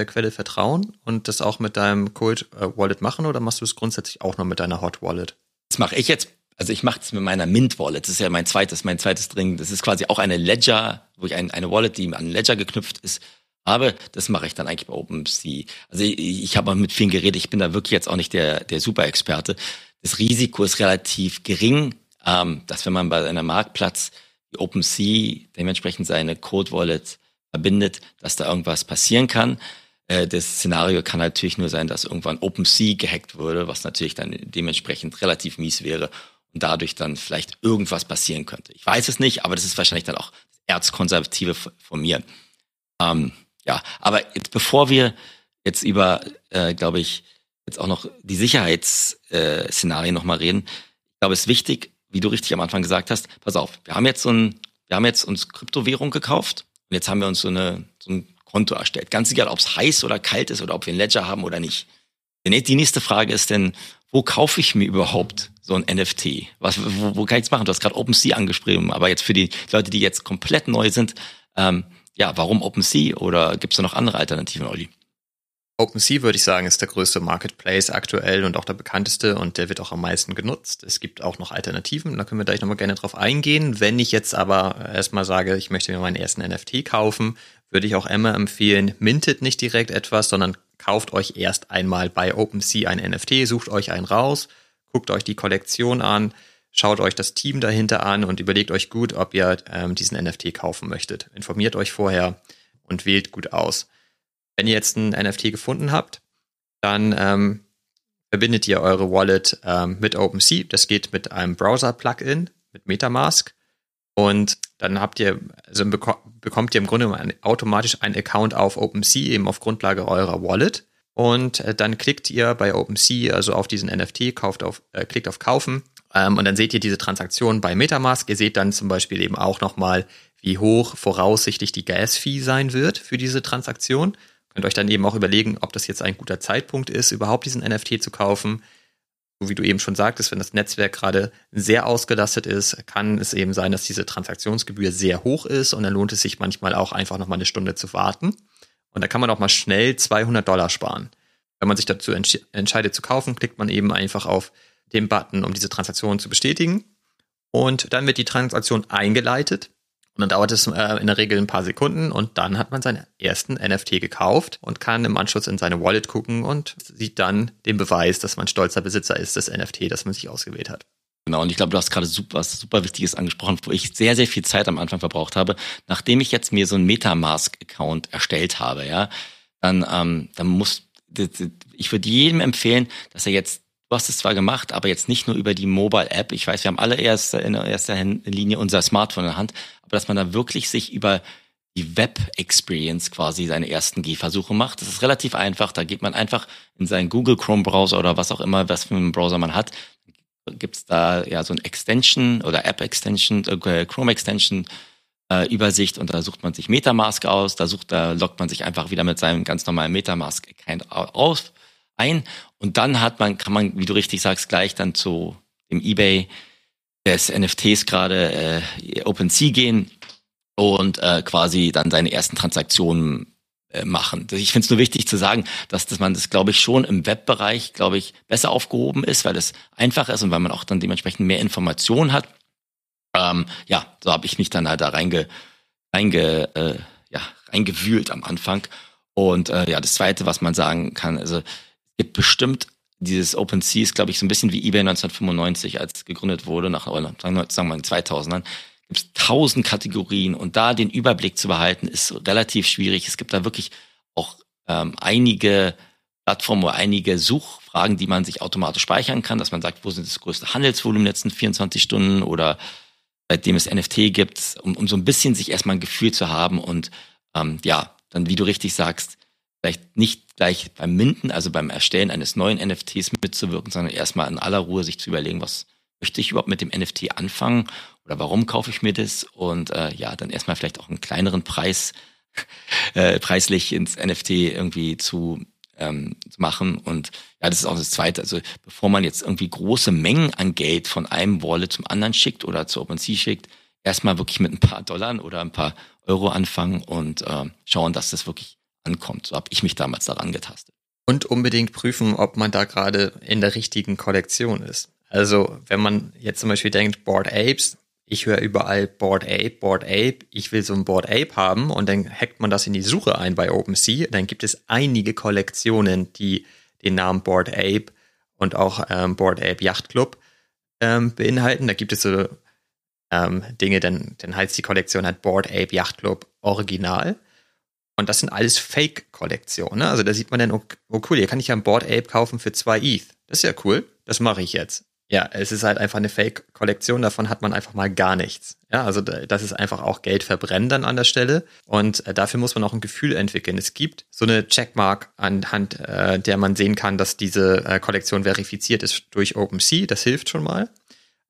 der Quelle vertrauen und das auch mit deinem Cold äh, Wallet machen oder machst du es grundsätzlich auch nur mit deiner Hot Wallet? Das mache ich jetzt. Also ich mache es mit meiner Mint Wallet. Das ist ja mein zweites, mein zweites Ding. Das ist quasi auch eine Ledger, wo ich ein, eine Wallet, die an Ledger geknüpft ist, habe. Das mache ich dann eigentlich bei OpenSea. Also ich, ich habe mit vielen geredet. Ich bin da wirklich jetzt auch nicht der der Super-Experte das Risiko ist relativ gering, ähm, dass wenn man bei einem Marktplatz die OpenSea dementsprechend seine Code Wallet verbindet, dass da irgendwas passieren kann. Äh, das Szenario kann natürlich nur sein, dass irgendwann OpenSea gehackt würde, was natürlich dann dementsprechend relativ mies wäre und dadurch dann vielleicht irgendwas passieren könnte. Ich weiß es nicht, aber das ist wahrscheinlich dann auch Erzkonservative von mir. Ähm, ja, aber jetzt bevor wir jetzt über, äh, glaube ich, jetzt auch noch die Sicherheitsszenarien nochmal reden. Ich glaube, es ist wichtig, wie du richtig am Anfang gesagt hast, pass auf, wir haben jetzt so ein, wir haben jetzt uns Kryptowährung gekauft und jetzt haben wir uns so, eine, so ein Konto erstellt. Ganz egal, ob es heiß oder kalt ist oder ob wir ein Ledger haben oder nicht. Die nächste Frage ist denn, wo kaufe ich mir überhaupt so ein NFT? Was, wo, wo kann ich es machen? Du hast gerade OpenSea angesprochen, aber jetzt für die Leute, die jetzt komplett neu sind, ähm, ja, warum OpenSea oder gibt es da noch andere Alternativen, Olli? OpenSea würde ich sagen, ist der größte Marketplace aktuell und auch der bekannteste und der wird auch am meisten genutzt. Es gibt auch noch Alternativen, da können wir gleich nochmal gerne drauf eingehen. Wenn ich jetzt aber erstmal sage, ich möchte mir meinen ersten NFT kaufen, würde ich auch immer empfehlen, mintet nicht direkt etwas, sondern kauft euch erst einmal bei OpenSea ein NFT, sucht euch einen raus, guckt euch die Kollektion an, schaut euch das Team dahinter an und überlegt euch gut, ob ihr ähm, diesen NFT kaufen möchtet. Informiert euch vorher und wählt gut aus. Wenn ihr jetzt ein NFT gefunden habt, dann ähm, verbindet ihr eure Wallet ähm, mit OpenSea. Das geht mit einem Browser-Plugin, mit Metamask. Und dann habt ihr, also bekommt ihr im Grunde automatisch einen Account auf OpenSea, eben auf Grundlage eurer Wallet. Und äh, dann klickt ihr bei OpenSea, also auf diesen NFT, kauft auf, äh, klickt auf Kaufen. Ähm, und dann seht ihr diese Transaktion bei Metamask. Ihr seht dann zum Beispiel eben auch nochmal, wie hoch voraussichtlich die Gas-Fee sein wird für diese Transaktion. Könnt euch dann eben auch überlegen, ob das jetzt ein guter Zeitpunkt ist, überhaupt diesen NFT zu kaufen. So wie du eben schon sagtest, wenn das Netzwerk gerade sehr ausgelastet ist, kann es eben sein, dass diese Transaktionsgebühr sehr hoch ist und dann lohnt es sich manchmal auch einfach noch mal eine Stunde zu warten. Und da kann man auch mal schnell 200 Dollar sparen. Wenn man sich dazu entsch entscheidet zu kaufen, klickt man eben einfach auf den Button, um diese Transaktion zu bestätigen. Und dann wird die Transaktion eingeleitet und dann dauert es äh, in der Regel ein paar Sekunden und dann hat man seinen ersten NFT gekauft und kann im Anschluss in seine Wallet gucken und sieht dann den Beweis, dass man stolzer Besitzer ist des NFT, das man sich ausgewählt hat. Genau, und ich glaube, du hast gerade super, was super Wichtiges angesprochen, wo ich sehr, sehr viel Zeit am Anfang verbraucht habe. Nachdem ich jetzt mir so einen Metamask-Account erstellt habe, ja, dann, ähm, dann muss, ich würde jedem empfehlen, dass er jetzt Du hast es zwar gemacht, aber jetzt nicht nur über die Mobile-App. Ich weiß, wir haben alle erst in erster Linie unser Smartphone in der Hand, aber dass man da wirklich sich über die Web-Experience quasi seine ersten Gehversuche macht. Das ist relativ einfach. Da geht man einfach in seinen Google Chrome-Browser oder was auch immer, was für einen Browser man hat. Gibt's da ja so ein Extension oder App-Extension, äh, Chrome-Extension, äh, Übersicht und da sucht man sich Metamask aus, da sucht, da loggt man sich einfach wieder mit seinem ganz normalen Metamask-Account auf ein und dann hat man, kann man, wie du richtig sagst, gleich dann zu dem eBay des NFTs gerade äh, OpenSea gehen und äh, quasi dann seine ersten Transaktionen äh, machen. Ich finde es nur wichtig zu sagen, dass, dass man das, glaube ich, schon im Webbereich, glaube ich, besser aufgehoben ist, weil es einfacher ist und weil man auch dann dementsprechend mehr Informationen hat. Ähm, ja, so habe ich mich dann halt da reinge, reinge, äh, ja, reingewühlt am Anfang. Und äh, ja, das Zweite, was man sagen kann, also es gibt bestimmt dieses OpenSea ist, glaube ich, so ein bisschen wie eBay 1995, als es gegründet wurde, nach, sagen wir mal in 2000ern, gibt es tausend Kategorien und da den Überblick zu behalten, ist relativ schwierig. Es gibt da wirklich auch ähm, einige Plattformen oder einige Suchfragen, die man sich automatisch speichern kann, dass man sagt, wo sind das größte Handelsvolumen in den letzten 24 Stunden oder seitdem es NFT gibt, um, um so ein bisschen sich erstmal ein Gefühl zu haben und ähm, ja, dann, wie du richtig sagst, vielleicht nicht gleich beim Minden, also beim Erstellen eines neuen NFTs mitzuwirken, sondern erstmal in aller Ruhe sich zu überlegen, was möchte ich überhaupt mit dem NFT anfangen oder warum kaufe ich mir das und äh, ja, dann erstmal vielleicht auch einen kleineren Preis [laughs] äh, preislich ins NFT irgendwie zu ähm, machen und ja, das ist auch das Zweite. Also bevor man jetzt irgendwie große Mengen an Geld von einem Wallet zum anderen schickt oder zu OpenSea schickt, erstmal wirklich mit ein paar Dollar oder ein paar Euro anfangen und äh, schauen, dass das wirklich ankommt. So habe ich mich damals daran getastet. Und unbedingt prüfen, ob man da gerade in der richtigen Kollektion ist. Also wenn man jetzt zum Beispiel denkt, Board Apes, ich höre überall Board Ape, Board Ape, ich will so ein Board Ape haben und dann hackt man das in die Suche ein bei OpenSea, dann gibt es einige Kollektionen, die den Namen Board Ape und auch ähm, Board Ape Yacht Club ähm, beinhalten. Da gibt es so ähm, Dinge, dann, dann heißt die Kollektion halt Board Ape Yacht Club Original. Und das sind alles Fake-Kollektionen. Ne? Also da sieht man dann, oh, oh, cool, hier kann ich ja ein Board Ape kaufen für zwei ETH. Das ist ja cool. Das mache ich jetzt. Ja, es ist halt einfach eine Fake-Kollektion, davon hat man einfach mal gar nichts. Ja, also das ist einfach auch Geld verbrennen dann an der Stelle. Und äh, dafür muss man auch ein Gefühl entwickeln. Es gibt so eine Checkmark anhand äh, der man sehen kann, dass diese äh, Kollektion verifiziert ist durch OpenSea. Das hilft schon mal.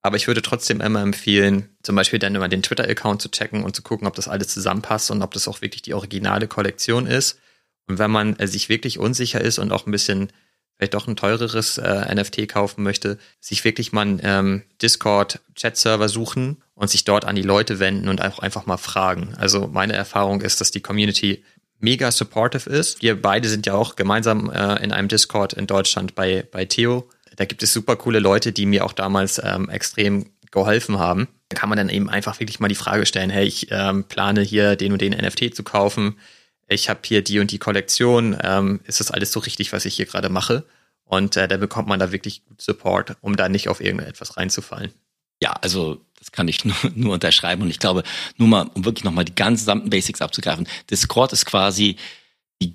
Aber ich würde trotzdem immer empfehlen, zum Beispiel dann immer den Twitter-Account zu checken und zu gucken, ob das alles zusammenpasst und ob das auch wirklich die originale Kollektion ist. Und wenn man äh, sich wirklich unsicher ist und auch ein bisschen vielleicht doch ein teureres äh, NFT kaufen möchte, sich wirklich mal einen ähm, Discord-Chat-Server suchen und sich dort an die Leute wenden und einfach, einfach mal fragen. Also meine Erfahrung ist, dass die Community mega supportive ist. Wir beide sind ja auch gemeinsam äh, in einem Discord in Deutschland bei, bei Theo da gibt es super coole Leute, die mir auch damals ähm, extrem geholfen haben. Da kann man dann eben einfach wirklich mal die Frage stellen, hey, ich ähm, plane hier den und den NFT zu kaufen. Ich habe hier die und die Kollektion. Ähm, ist das alles so richtig, was ich hier gerade mache? Und äh, da bekommt man da wirklich gut Support, um da nicht auf irgendetwas reinzufallen. Ja, also das kann ich [laughs] nur, nur unterschreiben. Und ich glaube, nur mal, um wirklich nochmal die ganzen gesamten Basics abzugreifen, Discord ist quasi die,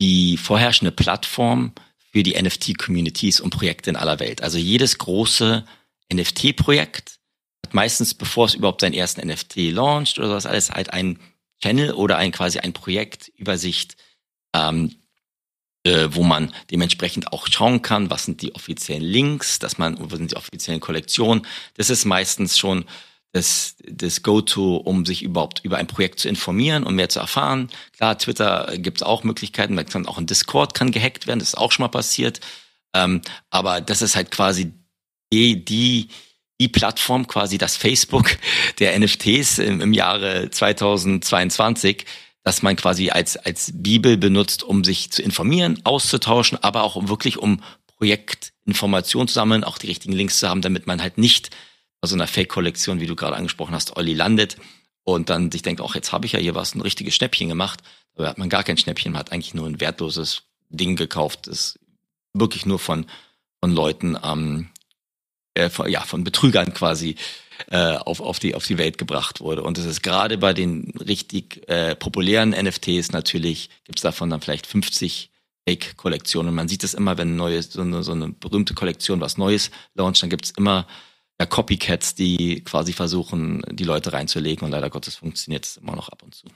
die vorherrschende Plattform für die NFT-Communities und Projekte in aller Welt. Also jedes große NFT-Projekt hat meistens, bevor es überhaupt seinen ersten NFT launcht oder sowas alles, halt ein Channel oder ein quasi ein Projektübersicht, ähm, äh, wo man dementsprechend auch schauen kann, was sind die offiziellen Links, dass man, wo sind die offiziellen Kollektionen. Das ist meistens schon das, das Go-To, um sich überhaupt über ein Projekt zu informieren und mehr zu erfahren. Klar, Twitter gibt es auch Möglichkeiten, da kann auch ein Discord kann gehackt werden, das ist auch schon mal passiert. Ähm, aber das ist halt quasi die, die, die Plattform, quasi das Facebook [laughs] der NFTs im, im Jahre 2022, dass man quasi als, als Bibel benutzt, um sich zu informieren, auszutauschen, aber auch um wirklich um Projektinformationen zu sammeln, auch die richtigen Links zu haben, damit man halt nicht so einer Fake-Kollektion, wie du gerade angesprochen hast, Olli landet und dann sich denkt, ach, jetzt habe ich ja hier was, ein richtiges Schnäppchen gemacht. Aber hat man gar kein Schnäppchen, man hat eigentlich nur ein wertloses Ding gekauft, das wirklich nur von, von Leuten, ähm, äh, von, ja, von Betrügern quasi äh, auf, auf, die, auf die Welt gebracht wurde. Und es ist gerade bei den richtig äh, populären NFTs natürlich, gibt's davon dann vielleicht 50 Fake-Kollektionen. Und man sieht es immer, wenn neue, so eine, so eine berühmte Kollektion was Neues launcht, dann gibt's immer ja, Copycats, die quasi versuchen, die Leute reinzulegen und leider Gottes funktioniert es immer noch ab und zu.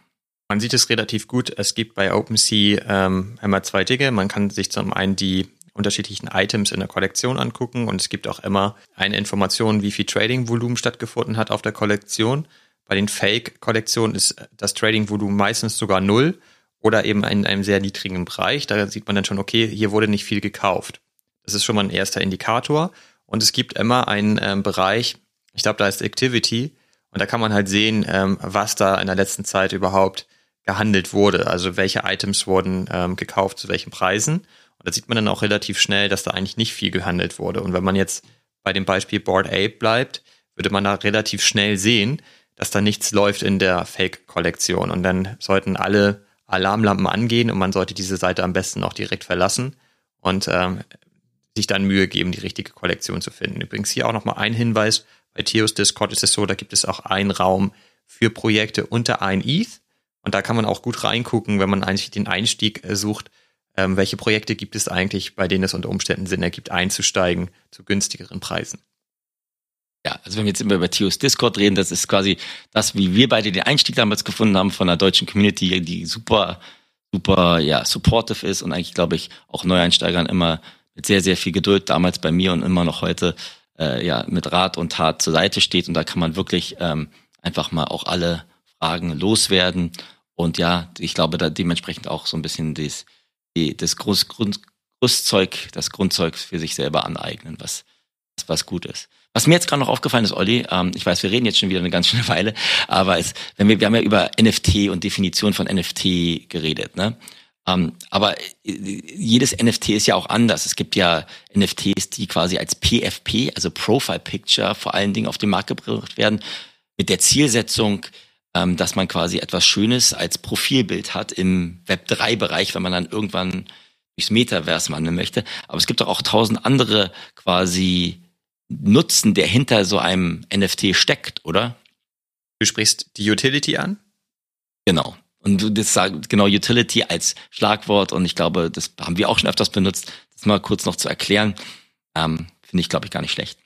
Man sieht es relativ gut. Es gibt bei OpenSea ähm, immer zwei Dinge. Man kann sich zum einen die unterschiedlichen Items in der Kollektion angucken und es gibt auch immer eine Information, wie viel Trading-Volumen stattgefunden hat auf der Kollektion. Bei den Fake-Kollektionen ist das Trading-Volumen meistens sogar null oder eben in einem sehr niedrigen Bereich. Da sieht man dann schon, okay, hier wurde nicht viel gekauft. Das ist schon mal ein erster Indikator. Und es gibt immer einen ähm, Bereich, ich glaube, da ist Activity. Und da kann man halt sehen, ähm, was da in der letzten Zeit überhaupt gehandelt wurde. Also welche Items wurden ähm, gekauft, zu welchen Preisen. Und da sieht man dann auch relativ schnell, dass da eigentlich nicht viel gehandelt wurde. Und wenn man jetzt bei dem Beispiel Board Ape bleibt, würde man da relativ schnell sehen, dass da nichts läuft in der Fake-Kollektion. Und dann sollten alle Alarmlampen angehen und man sollte diese Seite am besten auch direkt verlassen und ähm, sich dann Mühe geben, die richtige Kollektion zu finden. Übrigens hier auch nochmal ein Hinweis. Bei Theos Discord ist es so, da gibt es auch einen Raum für Projekte unter ein ETH. Und da kann man auch gut reingucken, wenn man eigentlich den Einstieg äh, sucht, ähm, welche Projekte gibt es eigentlich, bei denen es unter Umständen Sinn ergibt, einzusteigen zu günstigeren Preisen. Ja, also wenn wir jetzt immer über Theos Discord reden, das ist quasi das, wie wir beide den Einstieg damals gefunden haben von der deutschen Community, die super, super, ja, supportive ist und eigentlich, glaube ich, auch Neueinsteigern immer mit sehr, sehr viel Geduld damals bei mir und immer noch heute, äh, ja, mit Rat und Tat zur Seite steht und da kann man wirklich ähm, einfach mal auch alle Fragen loswerden und ja, ich glaube, da dementsprechend auch so ein bisschen das, die, das Grund, Grund, Grundzeug, das Grundzeug für sich selber aneignen, was, was gut ist. Was mir jetzt gerade noch aufgefallen ist, Olli, ähm, ich weiß, wir reden jetzt schon wieder eine ganz schöne Weile, aber es, wenn wir, wir haben ja über NFT und Definition von NFT geredet, ne? Ähm, aber äh, jedes NFT ist ja auch anders. Es gibt ja NFTs, die quasi als PFP, also Profile Picture, vor allen Dingen auf den Markt gebracht werden, mit der Zielsetzung, ähm, dass man quasi etwas Schönes als Profilbild hat im Web 3-Bereich, wenn man dann irgendwann durchs Metaverse wandeln möchte. Aber es gibt auch tausend andere quasi Nutzen, der hinter so einem NFT steckt, oder? Du sprichst die Utility an? Genau. Und du das sagst genau Utility als Schlagwort und ich glaube, das haben wir auch schon öfters benutzt. Das mal kurz noch zu erklären, ähm, finde ich, glaube ich, gar nicht schlecht.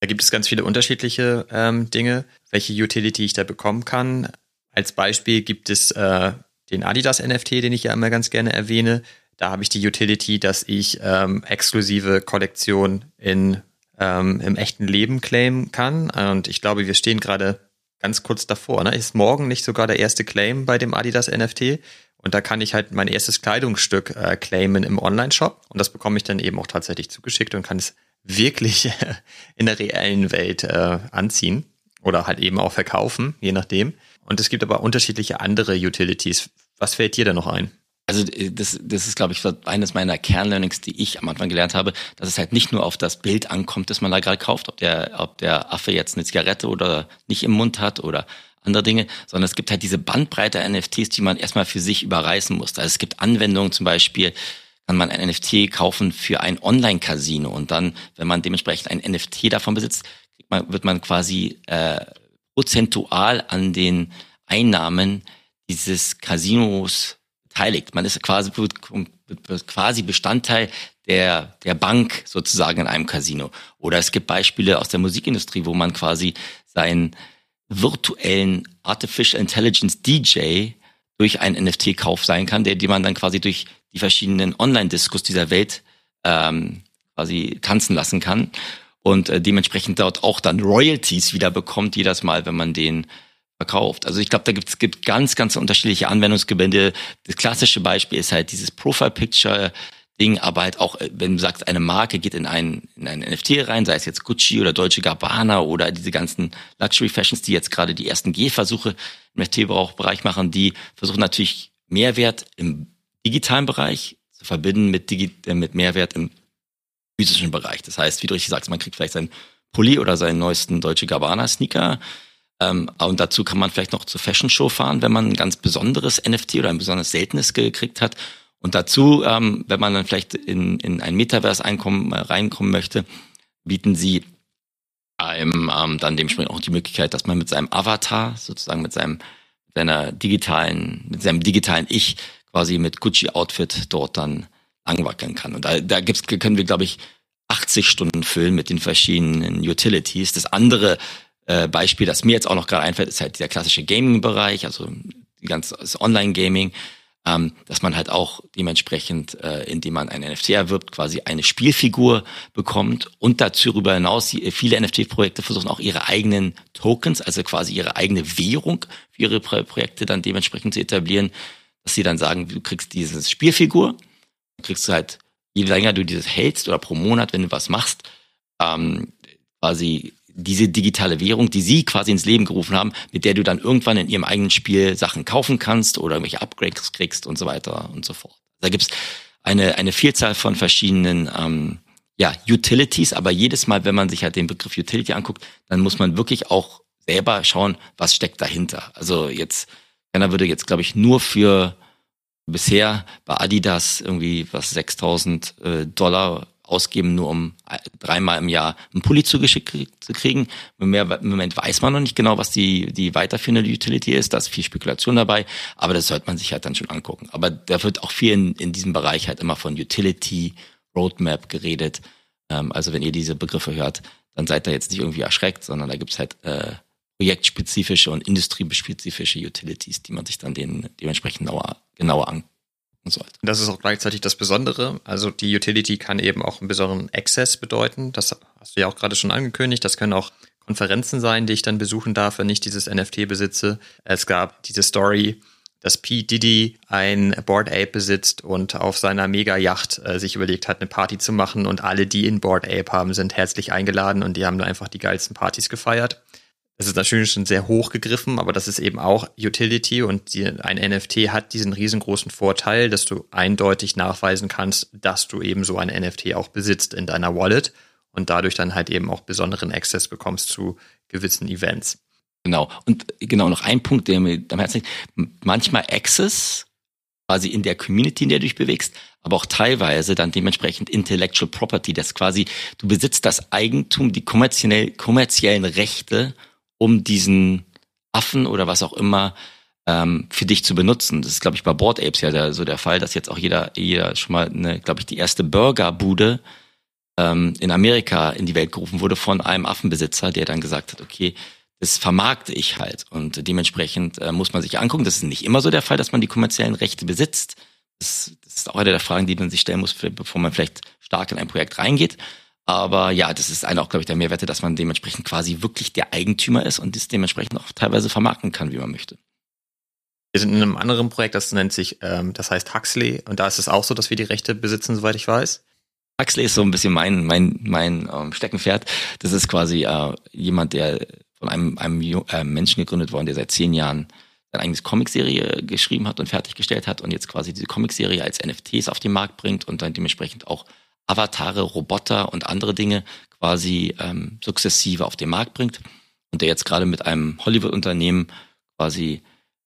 Da gibt es ganz viele unterschiedliche ähm, Dinge, welche Utility ich da bekommen kann. Als Beispiel gibt es äh, den Adidas NFT, den ich ja immer ganz gerne erwähne. Da habe ich die Utility, dass ich ähm, exklusive Kollektion in ähm, im echten Leben claimen kann. Und ich glaube, wir stehen gerade ganz kurz davor. Ne? Ist morgen nicht sogar der erste Claim bei dem Adidas NFT? Und da kann ich halt mein erstes Kleidungsstück äh, claimen im Online-Shop. Und das bekomme ich dann eben auch tatsächlich zugeschickt und kann es wirklich [laughs] in der reellen Welt äh, anziehen oder halt eben auch verkaufen, je nachdem. Und es gibt aber unterschiedliche andere Utilities. Was fällt dir da noch ein? Also äh, das, das ist, glaube ich, eines meiner Kernlearnings, die ich am Anfang gelernt habe, dass es halt nicht nur auf das Bild ankommt, das man da gerade kauft, ob der, ob der Affe jetzt eine Zigarette oder nicht im Mund hat oder andere Dinge, sondern es gibt halt diese Bandbreite an NFTs, die man erstmal für sich überreißen muss. Also es gibt Anwendungen zum Beispiel, kann man ein NFT kaufen für ein Online-Casino und dann, wenn man dementsprechend ein NFT davon besitzt, man, wird man quasi äh, prozentual an den Einnahmen dieses Casinos beteiligt. Man ist quasi, quasi Bestandteil der, der Bank sozusagen in einem Casino. Oder es gibt Beispiele aus der Musikindustrie, wo man quasi seinen virtuellen Artificial Intelligence DJ durch einen NFT-Kauf sein kann, der, die man dann quasi durch die verschiedenen Online-Diskus dieser Welt ähm, quasi tanzen lassen kann und äh, dementsprechend dort auch dann Royalties wieder bekommt jedes Mal, wenn man den verkauft. Also ich glaube, da gibt es gibt ganz, ganz unterschiedliche Anwendungsgebiete. Das klassische Beispiel ist halt dieses Profile-Picture. Ding, aber halt auch, äh, wenn du sagst, eine Marke geht in ein, in ein NFT rein, sei es jetzt Gucci oder Deutsche Gabbana oder diese ganzen Luxury Fashions, die jetzt gerade die ersten Gehversuche im NFT-Bereich machen, die versuchen natürlich Mehrwert im digitalen Bereich zu verbinden mit, Digi äh, mit Mehrwert im physischen Bereich. Das heißt, wie du richtig sagst, man kriegt vielleicht seinen Pulli oder seinen neuesten Deutsche Gabbana Sneaker ähm, und dazu kann man vielleicht noch zur Fashion Show fahren, wenn man ein ganz besonderes NFT oder ein besonders seltenes gekriegt hat. Und dazu, ähm, wenn man dann vielleicht in, in ein Metaverse einkommen, äh, reinkommen möchte, bieten sie einem ähm, dann dementsprechend auch die Möglichkeit, dass man mit seinem Avatar, sozusagen mit seinem seiner digitalen, mit seinem digitalen Ich quasi mit Gucci-Outfit dort dann langwackeln kann. Und da, da gibt's, können wir, glaube ich, 80 Stunden füllen mit den verschiedenen Utilities. Das andere äh, Beispiel, das mir jetzt auch noch gerade einfällt, ist halt dieser klassische Gaming-Bereich, also die ganze Online-Gaming, ähm, dass man halt auch dementsprechend, äh, indem man ein NFT erwirbt, quasi eine Spielfigur bekommt und dazu darüber hinaus viele NFT-Projekte versuchen auch ihre eigenen Tokens, also quasi ihre eigene Währung für ihre Projekte dann dementsprechend zu etablieren. dass sie dann sagen, du kriegst dieses Spielfigur, kriegst du halt, je länger du dieses hältst oder pro Monat, wenn du was machst, ähm, quasi diese digitale Währung, die sie quasi ins Leben gerufen haben, mit der du dann irgendwann in ihrem eigenen Spiel Sachen kaufen kannst oder irgendwelche Upgrades kriegst und so weiter und so fort. Da gibt's eine, eine Vielzahl von verschiedenen ähm, ja, Utilities, aber jedes Mal, wenn man sich halt den Begriff Utility anguckt, dann muss man wirklich auch selber schauen, was steckt dahinter. Also jetzt, keiner würde jetzt, glaube ich, nur für bisher bei Adidas irgendwie was 6000 äh, Dollar ausgeben, nur um dreimal im Jahr einen Pulli zugeschickt zu kriegen. Im Moment weiß man noch nicht genau, was die, die weiterführende Utility ist. Da ist viel Spekulation dabei, aber das sollte man sich halt dann schon angucken. Aber da wird auch viel in, in diesem Bereich halt immer von Utility, Roadmap geredet. Ähm, also wenn ihr diese Begriffe hört, dann seid ihr jetzt nicht irgendwie erschreckt, sondern da gibt's halt äh, projektspezifische und industriespezifische Utilities, die man sich dann den, dementsprechend genauer, genauer an, sollte. Das ist auch gleichzeitig das Besondere. Also die Utility kann eben auch einen besonderen Access bedeuten. Das hast du ja auch gerade schon angekündigt. Das können auch Konferenzen sein, die ich dann besuchen darf, wenn ich dieses NFT besitze. Es gab diese Story, dass Pete Diddy ein Board Ape besitzt und auf seiner Mega-Yacht äh, sich überlegt hat, eine Party zu machen und alle, die in Board Ape haben, sind herzlich eingeladen und die haben einfach die geilsten Partys gefeiert. Das ist natürlich schon sehr hoch gegriffen, aber das ist eben auch Utility und die, ein NFT hat diesen riesengroßen Vorteil, dass du eindeutig nachweisen kannst, dass du eben so ein NFT auch besitzt in deiner Wallet und dadurch dann halt eben auch besonderen Access bekommst zu gewissen Events. Genau. Und genau noch ein Punkt, der mir am Herzen liegt. Manchmal Access quasi in der Community, in der du dich bewegst, aber auch teilweise dann dementsprechend Intellectual Property, das quasi, du besitzt das Eigentum, die kommerziell, kommerziellen Rechte um diesen Affen oder was auch immer ähm, für dich zu benutzen. Das ist, glaube ich, bei Board Apes ja der, so der Fall, dass jetzt auch jeder, jeder schon mal, eine, glaube ich, die erste Burgerbude ähm, in Amerika in die Welt gerufen wurde von einem Affenbesitzer, der dann gesagt hat, okay, das vermarkte ich halt. Und dementsprechend äh, muss man sich angucken, das ist nicht immer so der Fall, dass man die kommerziellen Rechte besitzt. Das, das ist auch eine der Fragen, die man sich stellen muss, bevor man vielleicht stark in ein Projekt reingeht. Aber ja, das ist einer auch, glaube ich, der Mehrwerte, dass man dementsprechend quasi wirklich der Eigentümer ist und das dementsprechend auch teilweise vermarkten kann, wie man möchte. Wir sind in einem anderen Projekt, das nennt sich, ähm, das heißt Huxley, und da ist es auch so, dass wir die Rechte besitzen, soweit ich weiß. Huxley ist so ein bisschen mein mein mein ähm, Steckenpferd. Das ist quasi äh, jemand, der von einem einem äh, Menschen gegründet worden, der seit zehn Jahren seine eigene Comicserie geschrieben hat und fertiggestellt hat und jetzt quasi diese Comicserie als NFTs auf den Markt bringt und dann dementsprechend auch Avatare, Roboter und andere Dinge quasi ähm, sukzessive auf den Markt bringt und der jetzt gerade mit einem Hollywood-Unternehmen quasi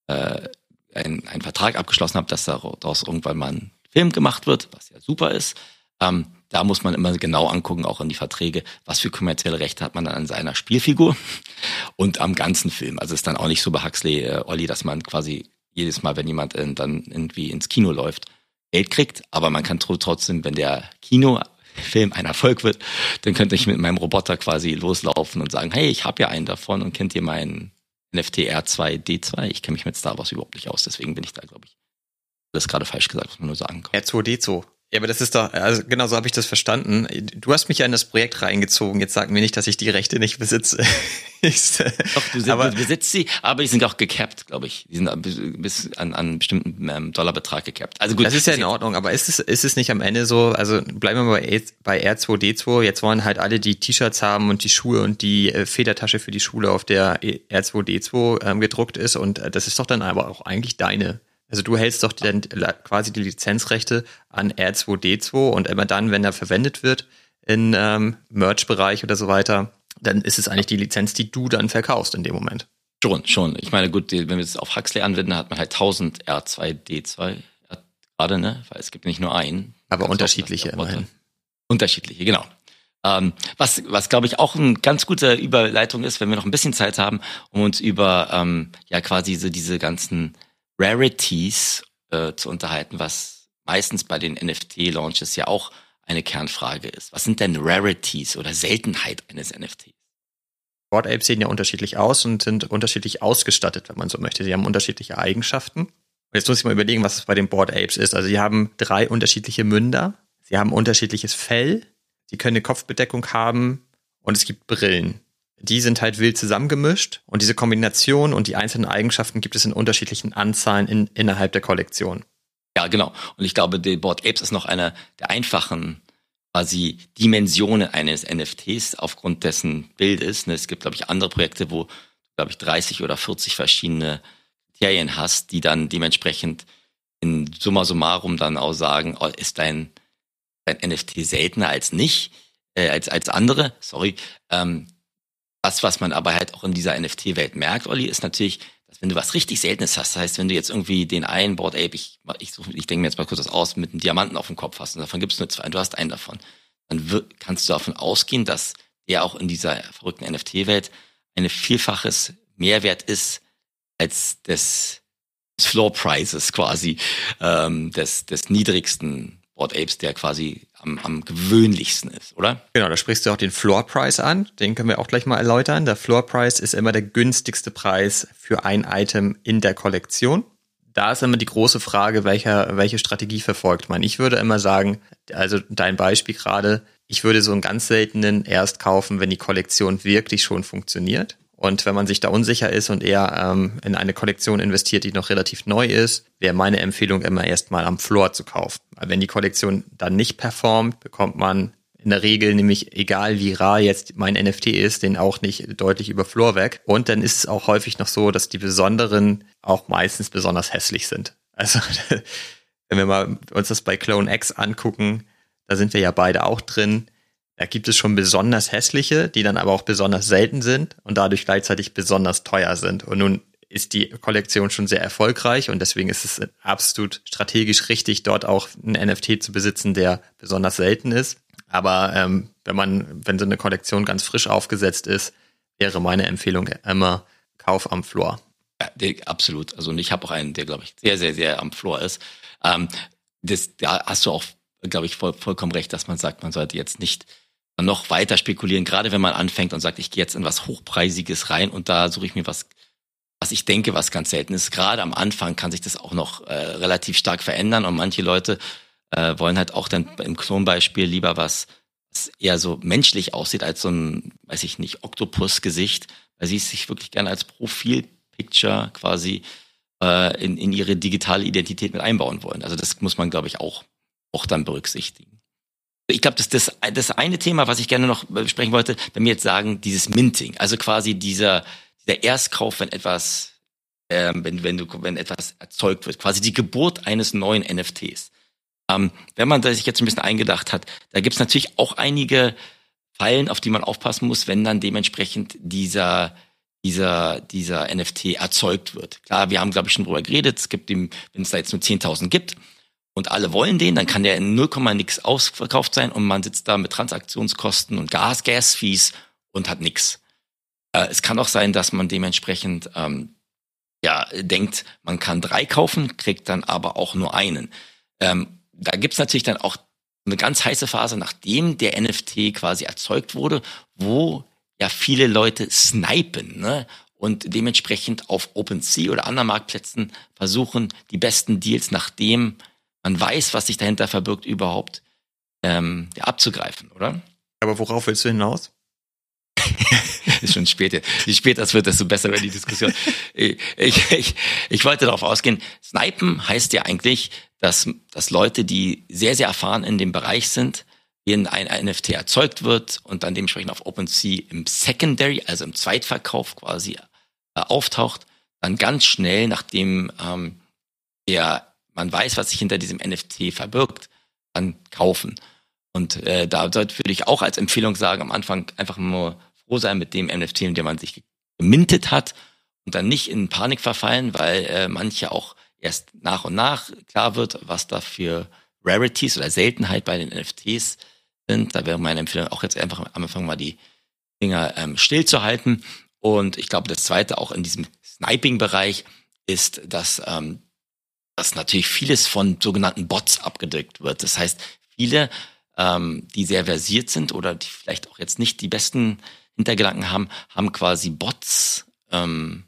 äh, einen, einen Vertrag abgeschlossen hat, dass daraus irgendwann mal ein Film gemacht wird, was ja super ist. Ähm, da muss man immer genau angucken, auch in die Verträge, was für kommerzielle Rechte hat man dann an seiner Spielfigur [laughs] und am ganzen Film. Also ist dann auch nicht so bei Huxley, äh, Olli, dass man quasi jedes Mal, wenn jemand äh, dann irgendwie ins Kino läuft, Geld kriegt, aber man kann trotzdem, wenn der Kinofilm ein Erfolg wird, dann könnte ich mit meinem Roboter quasi loslaufen und sagen, hey, ich habe ja einen davon und kennt ihr meinen NFT R2D2? Ich kenne mich mit Star Wars überhaupt nicht aus, deswegen bin ich da, glaube ich, das gerade falsch gesagt, was man nur sagen kann. R2D2. Ja, aber das ist doch, also genau so habe ich das verstanden. Du hast mich ja in das Projekt reingezogen. Jetzt sagen wir nicht, dass ich die Rechte nicht besitze. [laughs] doch, du, aber, du besitzt sie, aber die sind auch gecapped, glaube ich. Die sind bis an, an einen bestimmten ähm, Dollarbetrag gecapped. Also gut. Das ist ja in Ordnung, aber ist es, ist es nicht am Ende so, also bleiben wir mal bei, bei R2D2, jetzt wollen halt alle die T-Shirts haben und die Schuhe und die äh, Federtasche für die Schule, auf der R2D2 ähm, gedruckt ist und äh, das ist doch dann aber auch eigentlich deine also du hältst doch dann quasi die Lizenzrechte an R2D2 und immer dann, wenn er verwendet wird in ähm, Merch-Bereich oder so weiter, dann ist es eigentlich die Lizenz, die du dann verkaufst in dem Moment. Schon, schon. Ich meine, gut, wenn wir es auf Huxley anwenden, hat man halt 1000 R2D2 gerade, ne? Weil es gibt nicht nur einen. Aber unterschiedliche immerhin. Unterschiedliche, genau. Ähm, was, was glaube ich auch eine ganz gute Überleitung ist, wenn wir noch ein bisschen Zeit haben, um uns über ähm, ja quasi so diese ganzen Rarities äh, zu unterhalten, was meistens bei den NFT-Launches ja auch eine Kernfrage ist. Was sind denn Rarities oder Seltenheit eines NFTs? Board Apes sehen ja unterschiedlich aus und sind unterschiedlich ausgestattet, wenn man so möchte. Sie haben unterschiedliche Eigenschaften. Jetzt muss ich mal überlegen, was es bei den Board Apes ist. Also sie haben drei unterschiedliche Münder, sie haben unterschiedliches Fell, sie können eine Kopfbedeckung haben und es gibt Brillen. Die sind halt wild zusammengemischt und diese Kombination und die einzelnen Eigenschaften gibt es in unterschiedlichen Anzahlen in, innerhalb der Kollektion. Ja, genau. Und ich glaube, die Board Apes ist noch einer der einfachen quasi Dimensionen eines NFTs aufgrund dessen Bildes. Ne, es gibt, glaube ich, andere Projekte, wo, glaube ich, 30 oder 40 verschiedene Kriterien hast, die dann dementsprechend in summa summarum dann auch sagen, oh, ist dein, dein NFT seltener als nicht, äh, als, als andere, sorry. Ähm, das, was man aber halt auch in dieser NFT-Welt merkt, Olli, ist natürlich, dass wenn du was richtig Seltenes hast, das heißt, wenn du jetzt irgendwie den einen Board Ape, ich, ich, ich denke mir jetzt mal kurz das aus, mit einem Diamanten auf dem Kopf hast und davon gibt es nur zwei und du hast einen davon, dann wird, kannst du davon ausgehen, dass der auch in dieser verrückten NFT-Welt eine Vielfaches Mehrwert ist als des, des Floor Prices quasi, ähm, des, des niedrigsten Board Apes, der quasi am, am gewöhnlichsten ist, oder? Genau, da sprichst du auch den Floor Price an. Den können wir auch gleich mal erläutern. Der Floor Price ist immer der günstigste Preis für ein Item in der Kollektion. Da ist immer die große Frage, welcher, welche Strategie verfolgt man. Ich würde immer sagen, also dein Beispiel gerade, ich würde so einen ganz seltenen erst kaufen, wenn die Kollektion wirklich schon funktioniert. Und wenn man sich da unsicher ist und eher ähm, in eine Kollektion investiert, die noch relativ neu ist, wäre meine Empfehlung immer erstmal am Floor zu kaufen. Wenn die Kollektion dann nicht performt, bekommt man in der Regel nämlich, egal wie rar jetzt mein NFT ist, den auch nicht deutlich über Floor weg. Und dann ist es auch häufig noch so, dass die besonderen auch meistens besonders hässlich sind. Also [laughs] wenn wir mal uns das bei Clone X angucken, da sind wir ja beide auch drin da gibt es schon besonders hässliche, die dann aber auch besonders selten sind und dadurch gleichzeitig besonders teuer sind. Und nun ist die Kollektion schon sehr erfolgreich und deswegen ist es absolut strategisch richtig, dort auch einen NFT zu besitzen, der besonders selten ist. Aber ähm, wenn man, wenn so eine Kollektion ganz frisch aufgesetzt ist, wäre meine Empfehlung immer Kauf am Floor. Ja, absolut. Also und ich habe auch einen, der glaube ich sehr, sehr, sehr am Floor ist. Ähm, das, da hast du auch, glaube ich, voll, vollkommen recht, dass man sagt, man sollte jetzt nicht noch weiter spekulieren, gerade wenn man anfängt und sagt, ich gehe jetzt in was Hochpreisiges rein und da suche ich mir was, was ich denke, was ganz selten ist. Gerade am Anfang kann sich das auch noch äh, relativ stark verändern und manche Leute äh, wollen halt auch dann im Klonbeispiel lieber was, was eher so menschlich aussieht als so ein, weiß ich nicht, Oktopus-Gesicht, weil sie sich wirklich gerne als Profil-Picture quasi äh, in, in ihre digitale Identität mit einbauen wollen. Also das muss man, glaube ich, auch, auch dann berücksichtigen ich glaube, das, das, das eine Thema, was ich gerne noch besprechen wollte, wenn wir jetzt sagen, dieses Minting, also quasi dieser, dieser Erstkauf, wenn etwas, ähm, wenn, wenn, du, wenn etwas erzeugt wird, quasi die Geburt eines neuen NFTs. Ähm, wenn man sich jetzt ein bisschen eingedacht hat, da gibt es natürlich auch einige Fallen, auf die man aufpassen muss, wenn dann dementsprechend dieser dieser, dieser NFT erzeugt wird. Klar, wir haben, glaube ich, schon drüber geredet, es gibt wenn es da jetzt nur 10.000 gibt, und alle wollen den, dann kann der in 0, nix ausverkauft sein und man sitzt da mit Transaktionskosten und Gas, Gas-Fees und hat nix. Äh, es kann auch sein, dass man dementsprechend ähm, ja denkt, man kann drei kaufen, kriegt dann aber auch nur einen. Ähm, da gibt's natürlich dann auch eine ganz heiße Phase, nachdem der NFT quasi erzeugt wurde, wo ja viele Leute snipen ne? und dementsprechend auf OpenSea oder anderen Marktplätzen versuchen, die besten Deals nach dem man weiß, was sich dahinter verbirgt, überhaupt ähm, ja, abzugreifen, oder? Aber worauf willst du hinaus? [laughs] ist schon spät. Je später es wird, desto besser wird die Diskussion. [laughs] Ich, ich, ich wollte darauf ausgehen, Snipen heißt ja eigentlich, dass, dass Leute, die sehr, sehr erfahren in dem Bereich sind, denen ein NFT erzeugt wird und dann dementsprechend auf OpenSea im Secondary, also im Zweitverkauf quasi äh, auftaucht, dann ganz schnell, nachdem ähm, der man weiß, was sich hinter diesem NFT verbirgt, dann kaufen. Und äh, da würde ich auch als Empfehlung sagen, am Anfang einfach nur froh sein mit dem NFT, in dem man sich gemintet hat und dann nicht in Panik verfallen, weil äh, manche auch erst nach und nach klar wird, was da für Rarities oder Seltenheit bei den NFTs sind. Da wäre meine Empfehlung auch jetzt einfach am Anfang mal die Finger ähm, still zu halten. Und ich glaube, das zweite auch in diesem Sniping-Bereich ist, dass ähm, dass natürlich vieles von sogenannten Bots abgedeckt wird. Das heißt, viele, ähm, die sehr versiert sind oder die vielleicht auch jetzt nicht die besten Hintergedanken haben, haben quasi Bots ähm,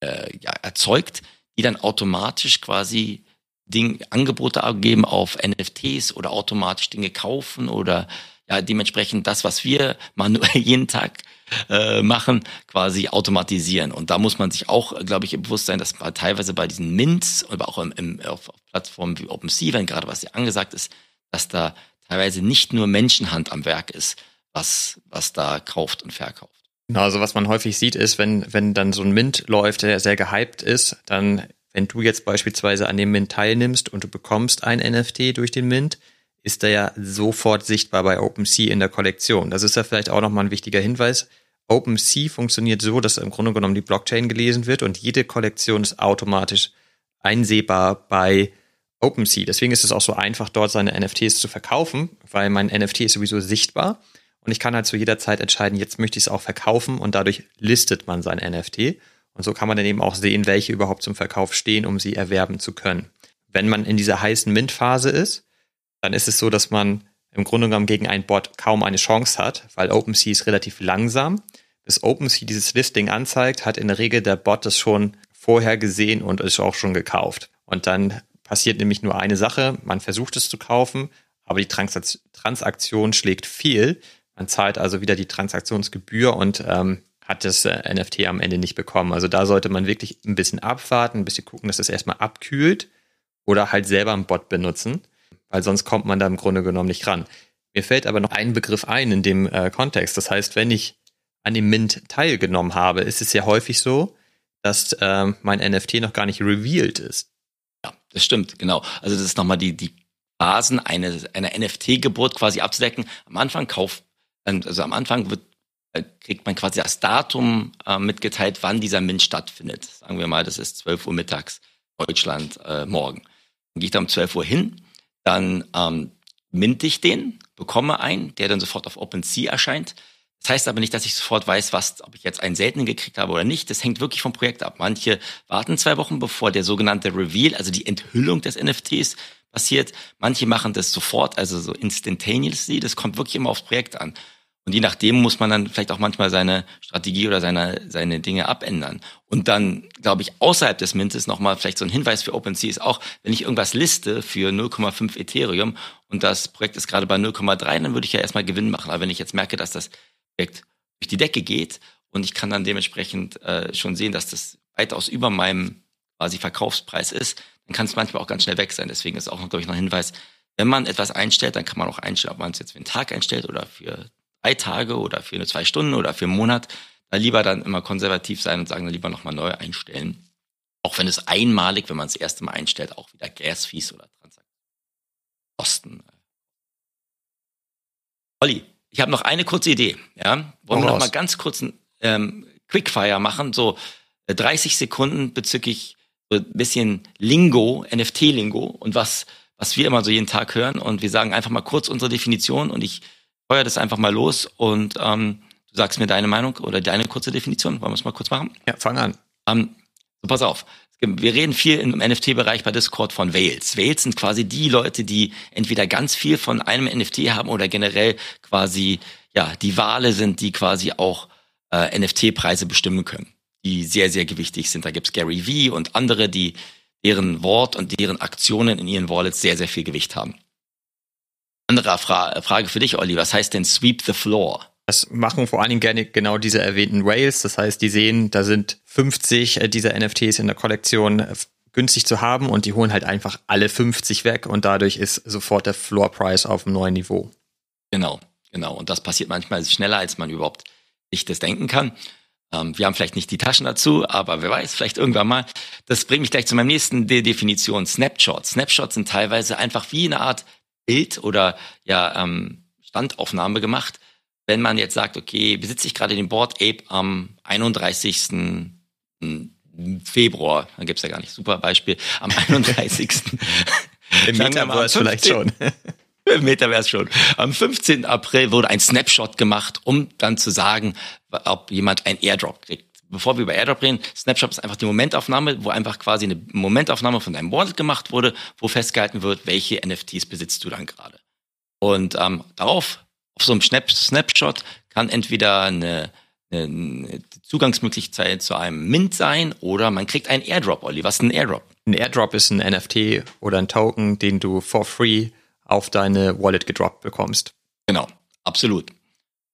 äh, ja, erzeugt, die dann automatisch quasi Ding, Angebote abgeben auf NFTs oder automatisch Dinge kaufen oder ja dementsprechend das, was wir manuell [laughs] jeden Tag äh, machen, quasi automatisieren. Und da muss man sich auch, glaube ich, im Bewusstsein, dass teilweise bei diesen Mints, aber auch im, im, auf, auf Plattformen wie OpenSea, wenn gerade was hier angesagt ist, dass da teilweise nicht nur Menschenhand am Werk ist, was, was da kauft und verkauft. Genau, also was man häufig sieht, ist, wenn, wenn dann so ein Mint läuft, der sehr gehypt ist, dann, wenn du jetzt beispielsweise an dem Mint teilnimmst und du bekommst ein NFT durch den Mint, ist der ja sofort sichtbar bei OpenSea in der Kollektion. Das ist ja vielleicht auch nochmal ein wichtiger Hinweis. OpenSea funktioniert so, dass im Grunde genommen die Blockchain gelesen wird und jede Kollektion ist automatisch einsehbar bei OpenSea. Deswegen ist es auch so einfach, dort seine NFTs zu verkaufen, weil mein NFT ist sowieso sichtbar und ich kann halt zu jeder Zeit entscheiden, jetzt möchte ich es auch verkaufen und dadurch listet man sein NFT. Und so kann man dann eben auch sehen, welche überhaupt zum Verkauf stehen, um sie erwerben zu können. Wenn man in dieser heißen Mint-Phase ist, dann ist es so, dass man im Grunde genommen gegen einen Bot kaum eine Chance hat, weil OpenSea ist relativ langsam. Bis OpenSea dieses Listing anzeigt, hat in der Regel der Bot das schon vorher gesehen und ist auch schon gekauft. Und dann passiert nämlich nur eine Sache, man versucht es zu kaufen, aber die Transaktion schlägt fehl, man zahlt also wieder die Transaktionsgebühr und ähm, hat das äh, NFT am Ende nicht bekommen. Also da sollte man wirklich ein bisschen abwarten, ein bisschen gucken, dass das erstmal abkühlt oder halt selber einen Bot benutzen, weil sonst kommt man da im Grunde genommen nicht ran. Mir fällt aber noch ein Begriff ein in dem äh, Kontext. Das heißt, wenn ich an dem Mint teilgenommen habe, ist es ja häufig so, dass äh, mein NFT noch gar nicht revealed ist. Ja, das stimmt, genau. Also das ist nochmal die, die Basen einer, einer NFT-Geburt quasi abzudecken. Am Anfang kauft also am Anfang wird, äh, kriegt man quasi das Datum äh, mitgeteilt, wann dieser Mint stattfindet. Sagen wir mal, das ist 12 Uhr mittags Deutschland äh, morgen. Dann gehe ich da um 12 Uhr hin, dann ähm, minte ich den, bekomme einen, der dann sofort auf OpenSea erscheint. Das heißt aber nicht, dass ich sofort weiß, was, ob ich jetzt einen seltenen gekriegt habe oder nicht. Das hängt wirklich vom Projekt ab. Manche warten zwei Wochen, bevor der sogenannte Reveal, also die Enthüllung des NFTs passiert. Manche machen das sofort, also so instantaneously. Das kommt wirklich immer aufs Projekt an. Und je nachdem muss man dann vielleicht auch manchmal seine Strategie oder seine, seine Dinge abändern. Und dann, glaube ich, außerhalb des Mintes nochmal vielleicht so ein Hinweis für OpenSea ist auch, wenn ich irgendwas liste für 0,5 Ethereum und das Projekt ist gerade bei 0,3, dann würde ich ja erstmal Gewinn machen. Aber wenn ich jetzt merke, dass das Projekt durch die Decke geht und ich kann dann dementsprechend äh, schon sehen, dass das weitaus über meinem quasi Verkaufspreis ist, dann kann es manchmal auch ganz schnell weg sein. Deswegen ist auch, glaube ich, noch ein Hinweis, wenn man etwas einstellt, dann kann man auch einstellen, ob man es jetzt für einen Tag einstellt oder für drei Tage oder für eine zwei Stunden oder für einen Monat, da lieber dann immer konservativ sein und sagen, dann lieber nochmal neu einstellen. Auch wenn es einmalig, wenn man es das erste Mal einstellt, auch wieder Gas-Fees oder Transaktionskosten. Olli, ich habe noch eine kurze Idee. Ja? Wollen wir noch mal ganz kurz ein ähm, Quickfire machen, so 30 äh, Sekunden bezüglich so ein bisschen Lingo, NFT-Lingo und was, was wir immer so jeden Tag hören. Und wir sagen einfach mal kurz unsere Definition und ich feuer das einfach mal los und ähm, du sagst mir deine Meinung oder deine kurze Definition. Wollen wir es mal kurz machen? Ja, fang an. Ähm, so, pass auf. Wir reden viel im NFT-Bereich bei Discord von Whales. Whales sind quasi die Leute, die entweder ganz viel von einem NFT haben oder generell quasi ja die Wale sind, die quasi auch äh, NFT-Preise bestimmen können, die sehr sehr gewichtig sind. Da gibt's Gary V und andere, die deren Wort und deren Aktionen in ihren Wallets sehr sehr viel Gewicht haben. Andere Fra Frage für dich, Olli. Was heißt denn Sweep the Floor? Das machen vor allen Dingen gerne genau diese erwähnten Rails. Das heißt, die sehen, da sind 50 äh, dieser NFTs in der Kollektion äh, günstig zu haben und die holen halt einfach alle 50 weg und dadurch ist sofort der Floor Price auf einem neuen Niveau. Genau, genau. Und das passiert manchmal schneller, als man überhaupt sich das denken kann. Ähm, wir haben vielleicht nicht die Taschen dazu, aber wer weiß, vielleicht irgendwann mal. Das bringt mich gleich zu meinem nächsten De Definition. Snapshots. Snapshots sind teilweise einfach wie eine Art Bild oder ja ähm, Standaufnahme gemacht. Wenn man jetzt sagt, okay, besitze ich gerade den Board Ape am 31. Hm, Februar, dann gibt's ja gar nicht, super Beispiel, am [laughs] 31. Im Metaverse vielleicht schon. Im Metaverse schon. Am 15. April wurde ein Snapshot gemacht, um dann zu sagen, ob jemand ein Airdrop kriegt bevor wir über AirDrop reden, Snapshot ist einfach die Momentaufnahme, wo einfach quasi eine Momentaufnahme von deinem Wallet gemacht wurde, wo festgehalten wird, welche NFTs besitzt du dann gerade. Und ähm, darauf, auf so einem Snap Snapshot, kann entweder eine, eine Zugangsmöglichkeit zu einem Mint sein oder man kriegt einen Airdrop, Olli. Was ist ein Airdrop? Ein Airdrop ist ein NFT oder ein Token, den du for free auf deine Wallet gedroppt bekommst. Genau. Absolut.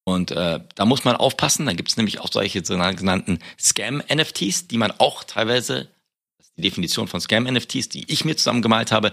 Und äh, da muss man aufpassen. Da gibt es nämlich auch solche sogenannten Scam-NFTs, die man auch teilweise, das ist die Definition von Scam-NFTs, die ich mir zusammengemalt habe,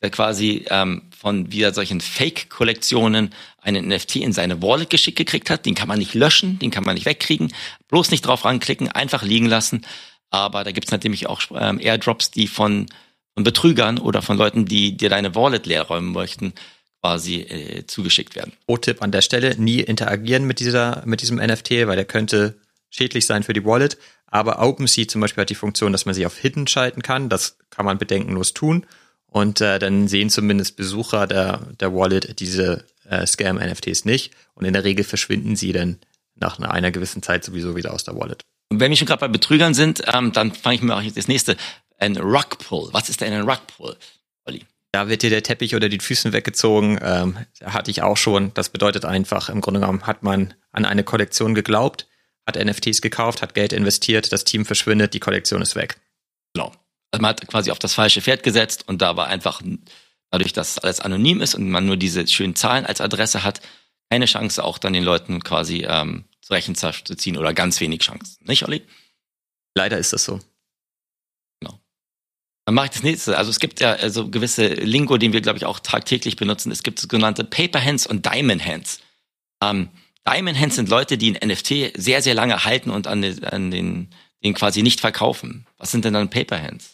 der quasi ähm, von wieder solchen Fake-Kollektionen einen NFT in seine Wallet geschickt gekriegt hat. Den kann man nicht löschen, den kann man nicht wegkriegen. Bloß nicht drauf ranklicken, einfach liegen lassen. Aber da gibt es natürlich auch ähm, Airdrops, die von, von Betrügern oder von Leuten, die dir deine Wallet leer räumen möchten, quasi äh, zugeschickt werden. Pro-Tipp an der Stelle, nie interagieren mit dieser, mit diesem NFT, weil der könnte schädlich sein für die Wallet. Aber OpenSea zum Beispiel hat die Funktion, dass man sie auf Hidden schalten kann. Das kann man bedenkenlos tun. Und äh, dann sehen zumindest Besucher der, der Wallet diese äh, Scam-NFTs nicht. Und in der Regel verschwinden sie dann nach einer gewissen Zeit sowieso wieder aus der Wallet. Und wenn wir schon gerade bei Betrügern sind, ähm, dann fange ich mir auch jetzt das nächste. Ein Rugpull. Was ist denn ein Rugpull? Da wird dir der Teppich oder die Füßen weggezogen. Ähm, hatte ich auch schon. Das bedeutet einfach, im Grunde genommen hat man an eine Kollektion geglaubt, hat NFTs gekauft, hat Geld investiert, das Team verschwindet, die Kollektion ist weg. Genau. Also man hat quasi auf das falsche Pferd gesetzt und da war einfach, dadurch, dass alles anonym ist und man nur diese schönen Zahlen als Adresse hat, keine Chance, auch dann den Leuten quasi ähm, zur Rechenschaft zu ziehen oder ganz wenig Chancen. Nicht, Olli? Leider ist das so. Dann mache ich das nächste. Also es gibt ja also gewisse Lingo, den wir, glaube ich, auch tagtäglich benutzen. Es gibt sogenannte Paper Hands und Diamond Hands. Ähm, Diamond Hands sind Leute, die ein NFT sehr, sehr lange halten und an den, an den, den quasi nicht verkaufen. Was sind denn dann Paper Hands?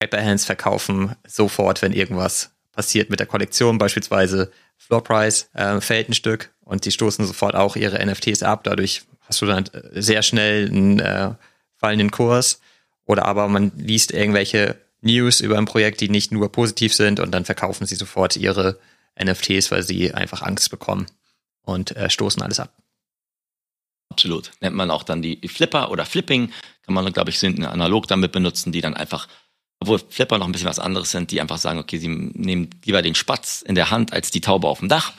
Paperhands verkaufen sofort, wenn irgendwas passiert mit der Kollektion, beispielsweise Floor Price äh, fällt ein Stück und die stoßen sofort auch ihre NFTs ab. Dadurch hast du dann sehr schnell einen äh, fallenden Kurs. Oder aber man liest irgendwelche News über ein Projekt, die nicht nur positiv sind und dann verkaufen sie sofort ihre NFTs, weil sie einfach Angst bekommen und äh, stoßen alles ab. Absolut. Nennt man auch dann die Flipper oder Flipping, kann man, glaube ich, sind analog damit benutzen, die dann einfach obwohl Flipper noch ein bisschen was anderes sind, die einfach sagen, okay, sie nehmen lieber den Spatz in der Hand als die Taube auf dem Dach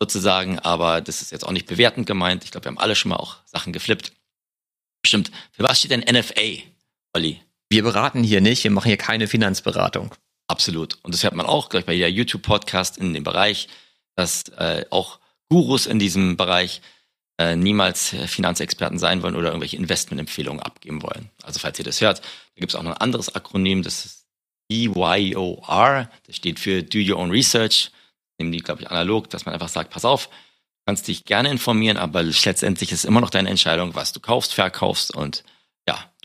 sozusagen, aber das ist jetzt auch nicht bewertend gemeint. Ich glaube, wir haben alle schon mal auch Sachen geflippt. Stimmt. Für was steht denn NFA, Olli? Wir beraten hier nicht, wir machen hier keine Finanzberatung. Absolut. Und das hört man auch gleich bei der YouTube-Podcast in dem Bereich, dass äh, auch Gurus in diesem Bereich äh, niemals Finanzexperten sein wollen oder irgendwelche Investmentempfehlungen abgeben wollen. Also falls ihr das hört, da gibt es auch noch ein anderes Akronym, das ist DYOR, das steht für Do Your Own Research. Nehmen die, glaube ich, analog, dass man einfach sagt, pass auf, kannst dich gerne informieren, aber letztendlich ist es immer noch deine Entscheidung, was du kaufst, verkaufst und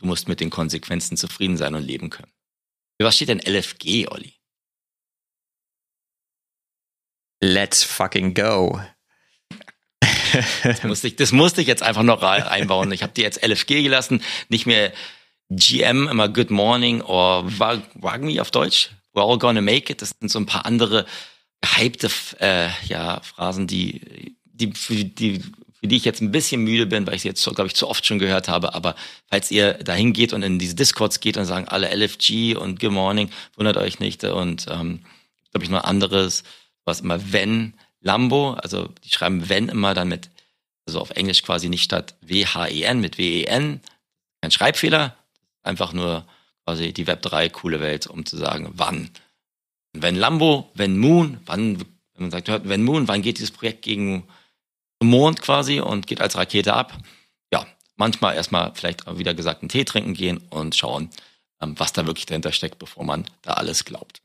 du musst mit den Konsequenzen zufrieden sein und leben können. Für was steht denn LFG, Olli? Let's fucking go das, musste ich, das musste ich jetzt einfach noch einbauen. Ich habe die jetzt LFG gelassen, nicht mehr GM, immer Good Morning oder Wagmi auf Deutsch. We're all gonna make it. Das sind so ein paar andere gehypte äh, ja, Phrasen, die, die, die, für die ich jetzt ein bisschen müde bin, weil ich sie jetzt, glaube ich, zu oft schon gehört habe. Aber falls ihr dahin geht und in diese Discords geht und sagen alle LFG und Good Morning, wundert euch nicht. Und ähm, glaube ich, noch anderes, was immer wenn Lambo, also die schreiben wenn immer dann mit, also auf Englisch quasi nicht statt W-H-E-N mit W-E-N. Kein Schreibfehler, einfach nur quasi die Web 3 coole Welt, um zu sagen, wann. wenn Lambo, wenn Moon, wann, wenn man sagt, wenn Moon, wann geht dieses Projekt gegen Mond quasi und geht als Rakete ab? Ja, manchmal erstmal vielleicht wieder gesagt einen Tee trinken gehen und schauen, ähm, was da wirklich dahinter steckt, bevor man da alles glaubt.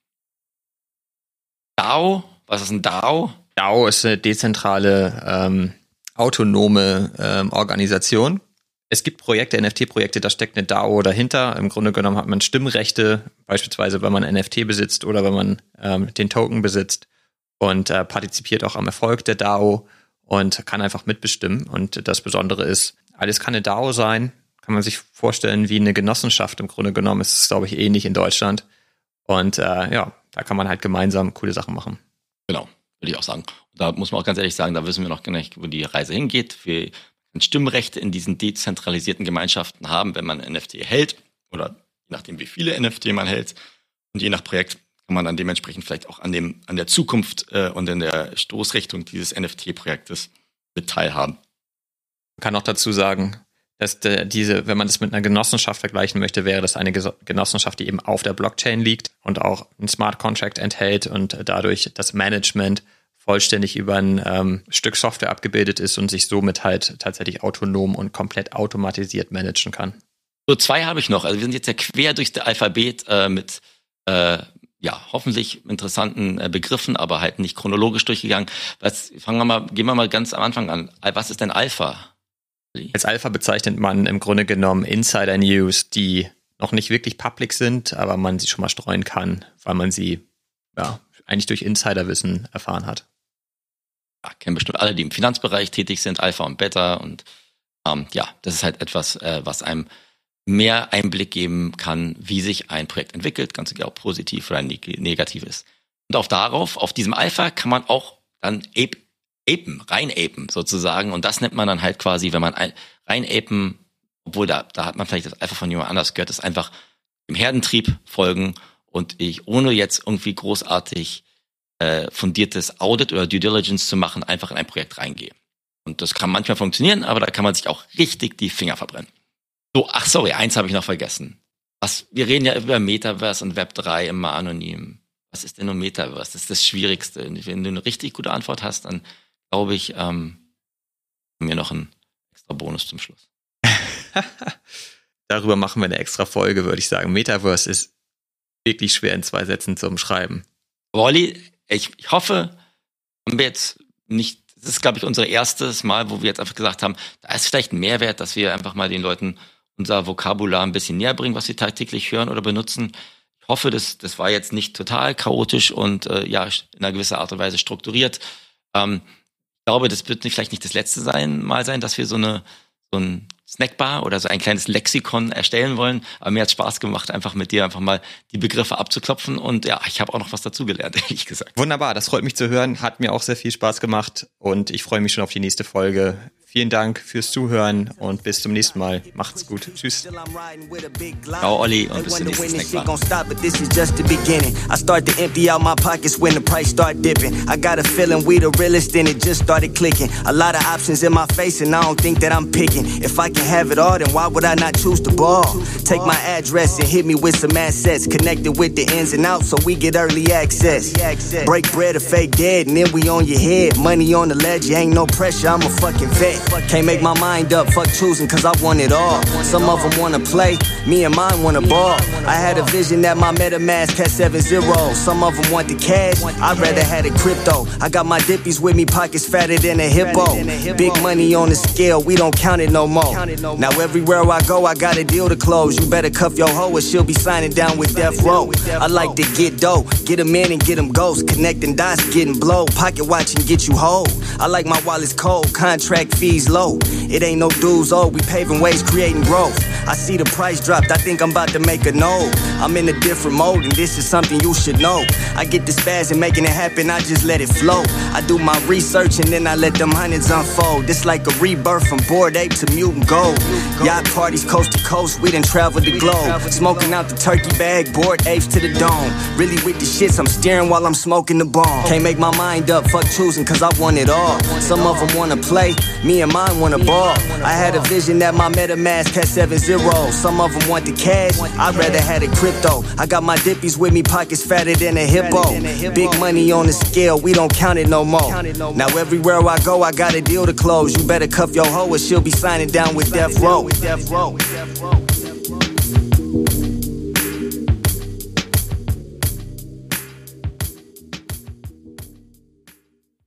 DAO, was ist ein DAO? DAO ist eine dezentrale, ähm, autonome ähm, Organisation. Es gibt Projekte, NFT-Projekte, da steckt eine DAO dahinter. Im Grunde genommen hat man Stimmrechte, beispielsweise wenn man NFT besitzt oder wenn man ähm, den Token besitzt und äh, partizipiert auch am Erfolg der DAO und kann einfach mitbestimmen. Und das Besondere ist, alles kann eine DAO sein, kann man sich vorstellen wie eine Genossenschaft. Im Grunde genommen ist es, glaube ich, ähnlich in Deutschland. Und äh, ja, da kann man halt gemeinsam coole Sachen machen. Genau würde ich auch sagen. Da muss man auch ganz ehrlich sagen, da wissen wir noch gar nicht, wo die Reise hingeht. Wir Stimmrechte in diesen dezentralisierten Gemeinschaften haben, wenn man NFT hält oder je nachdem, wie viele NFT man hält. Und je nach Projekt kann man dann dementsprechend vielleicht auch an dem, an der Zukunft äh, und in der Stoßrichtung dieses NFT-Projektes mit teilhaben. Man kann auch dazu sagen, dass der, diese, wenn man das mit einer Genossenschaft vergleichen möchte, wäre das eine Genossenschaft, die eben auf der Blockchain liegt und auch ein Smart Contract enthält und dadurch das Management vollständig über ein ähm, Stück Software abgebildet ist und sich somit halt tatsächlich autonom und komplett automatisiert managen kann. So zwei habe ich noch. Also wir sind jetzt ja quer durchs Alphabet äh, mit äh, ja hoffentlich interessanten äh, Begriffen, aber halt nicht chronologisch durchgegangen. Was, fangen wir mal, gehen wir mal ganz am Anfang an. Was ist denn Alpha? Als Alpha bezeichnet man im Grunde genommen Insider News, die noch nicht wirklich public sind, aber man sie schon mal streuen kann, weil man sie ja eigentlich durch Insiderwissen erfahren hat ja, kennen bestimmt alle, die im Finanzbereich tätig sind, Alpha und Beta. Und ähm, ja, das ist halt etwas, äh, was einem mehr Einblick geben kann, wie sich ein Projekt entwickelt, ganz egal ob positiv oder negativ ist. Und auch darauf, auf diesem Alpha kann man auch dann ape, apen, rein apen sozusagen. Und das nennt man dann halt quasi, wenn man ein, rein apen, obwohl da, da hat man vielleicht das Alpha von jemand anders gehört, ist einfach im Herdentrieb folgen und ich ohne jetzt irgendwie großartig äh, fundiertes Audit oder Due Diligence zu machen, einfach in ein Projekt reingehen. Und das kann manchmal funktionieren, aber da kann man sich auch richtig die Finger verbrennen. So, ach sorry, eins habe ich noch vergessen. Was, wir reden ja über Metaverse und Web 3 immer anonym. Was ist denn nur Metaverse? Das ist das Schwierigste. Wenn du eine richtig gute Antwort hast, dann glaube ich, ähm, mir noch einen extra Bonus zum Schluss. [laughs] Darüber machen wir eine extra Folge, würde ich sagen. Metaverse ist wirklich schwer in zwei Sätzen zu umschreiben. Wally, ich, ich hoffe, haben wir jetzt nicht, das ist, glaube ich, unser erstes Mal, wo wir jetzt einfach gesagt haben, da ist vielleicht ein Mehrwert, dass wir einfach mal den Leuten unser Vokabular ein bisschen näher bringen, was sie tagtäglich hören oder benutzen. Ich hoffe, das, das war jetzt nicht total chaotisch und äh, ja, in einer gewissen Art und Weise strukturiert. Ähm, ich glaube, das wird nicht, vielleicht nicht das letzte sein, mal sein, dass wir so eine so ein Snackbar oder so ein kleines Lexikon erstellen wollen. Aber mir hat Spaß gemacht, einfach mit dir einfach mal die Begriffe abzuklopfen. Und ja, ich habe auch noch was dazugelernt, [laughs] ehrlich gesagt. Wunderbar, das freut mich zu hören. Hat mir auch sehr viel Spaß gemacht und ich freue mich schon auf die nächste Folge. Vielen Dank fürs Zuhören und bis zum nächsten Mal. Macht's gut. Tschüss. Ciao, Olli, und bis zum nächsten I start to empty out my pockets when the price start dipping. I got a feeling we the realest and it just started clicking. A lot of options in my face and I don't think that I'm picking. If I can have it all, then why would I not choose to ball? Take my address and hit me with some assets. Connected with the ins and outs so we get early access. Break bread or fake dead and then we on your head. Money on the ledge, ain't no pressure, I'm a fucking vet. Can't make my mind up, fuck choosing cause I want it all. Some of them wanna play, me and mine wanna ball. I had a vision that my MetaMask had seven zeros. Some of them want the cash, I'd rather had a crypto. I got my dippies with me, pockets fatter than a hippo. Big money on the scale, we don't count it no more. Now everywhere I go, I got a deal to close. You better cuff your hoe or she'll be signing down with Death Row. I like to get dough, get them in and get them ghosts. Connecting dots, getting blow, pocket watching get you whole. I like my wallets cold, contract fee fees low. It ain't no dues, oh, we paving ways, creating growth. I see the price dropped, I think I'm about to make a note. I'm in a different mode, and this is something you should know. I get the spaz and making it happen, I just let it flow. I do my research and then I let them hundreds unfold. It's like a rebirth from bored ape to mutant gold. Yacht parties coast to coast, we done traveled the globe. Smoking out the turkey bag, bored apes to the dome. Really with the shits, I'm steering while I'm smoking the bomb. Can't make my mind up, fuck choosing, cause I want it all. Some of them wanna play, me and mine wanna ball. I had a vision that my MetaMask had seven zeros. Some of them want the cash, I'd rather had it crypto. I got my dippies with me, pockets fatter than a hippo. Big money on the scale, we don't count it no more. Now everywhere I go, I got a deal to close. You better cuff your hoe or she'll be signing down with Death Row.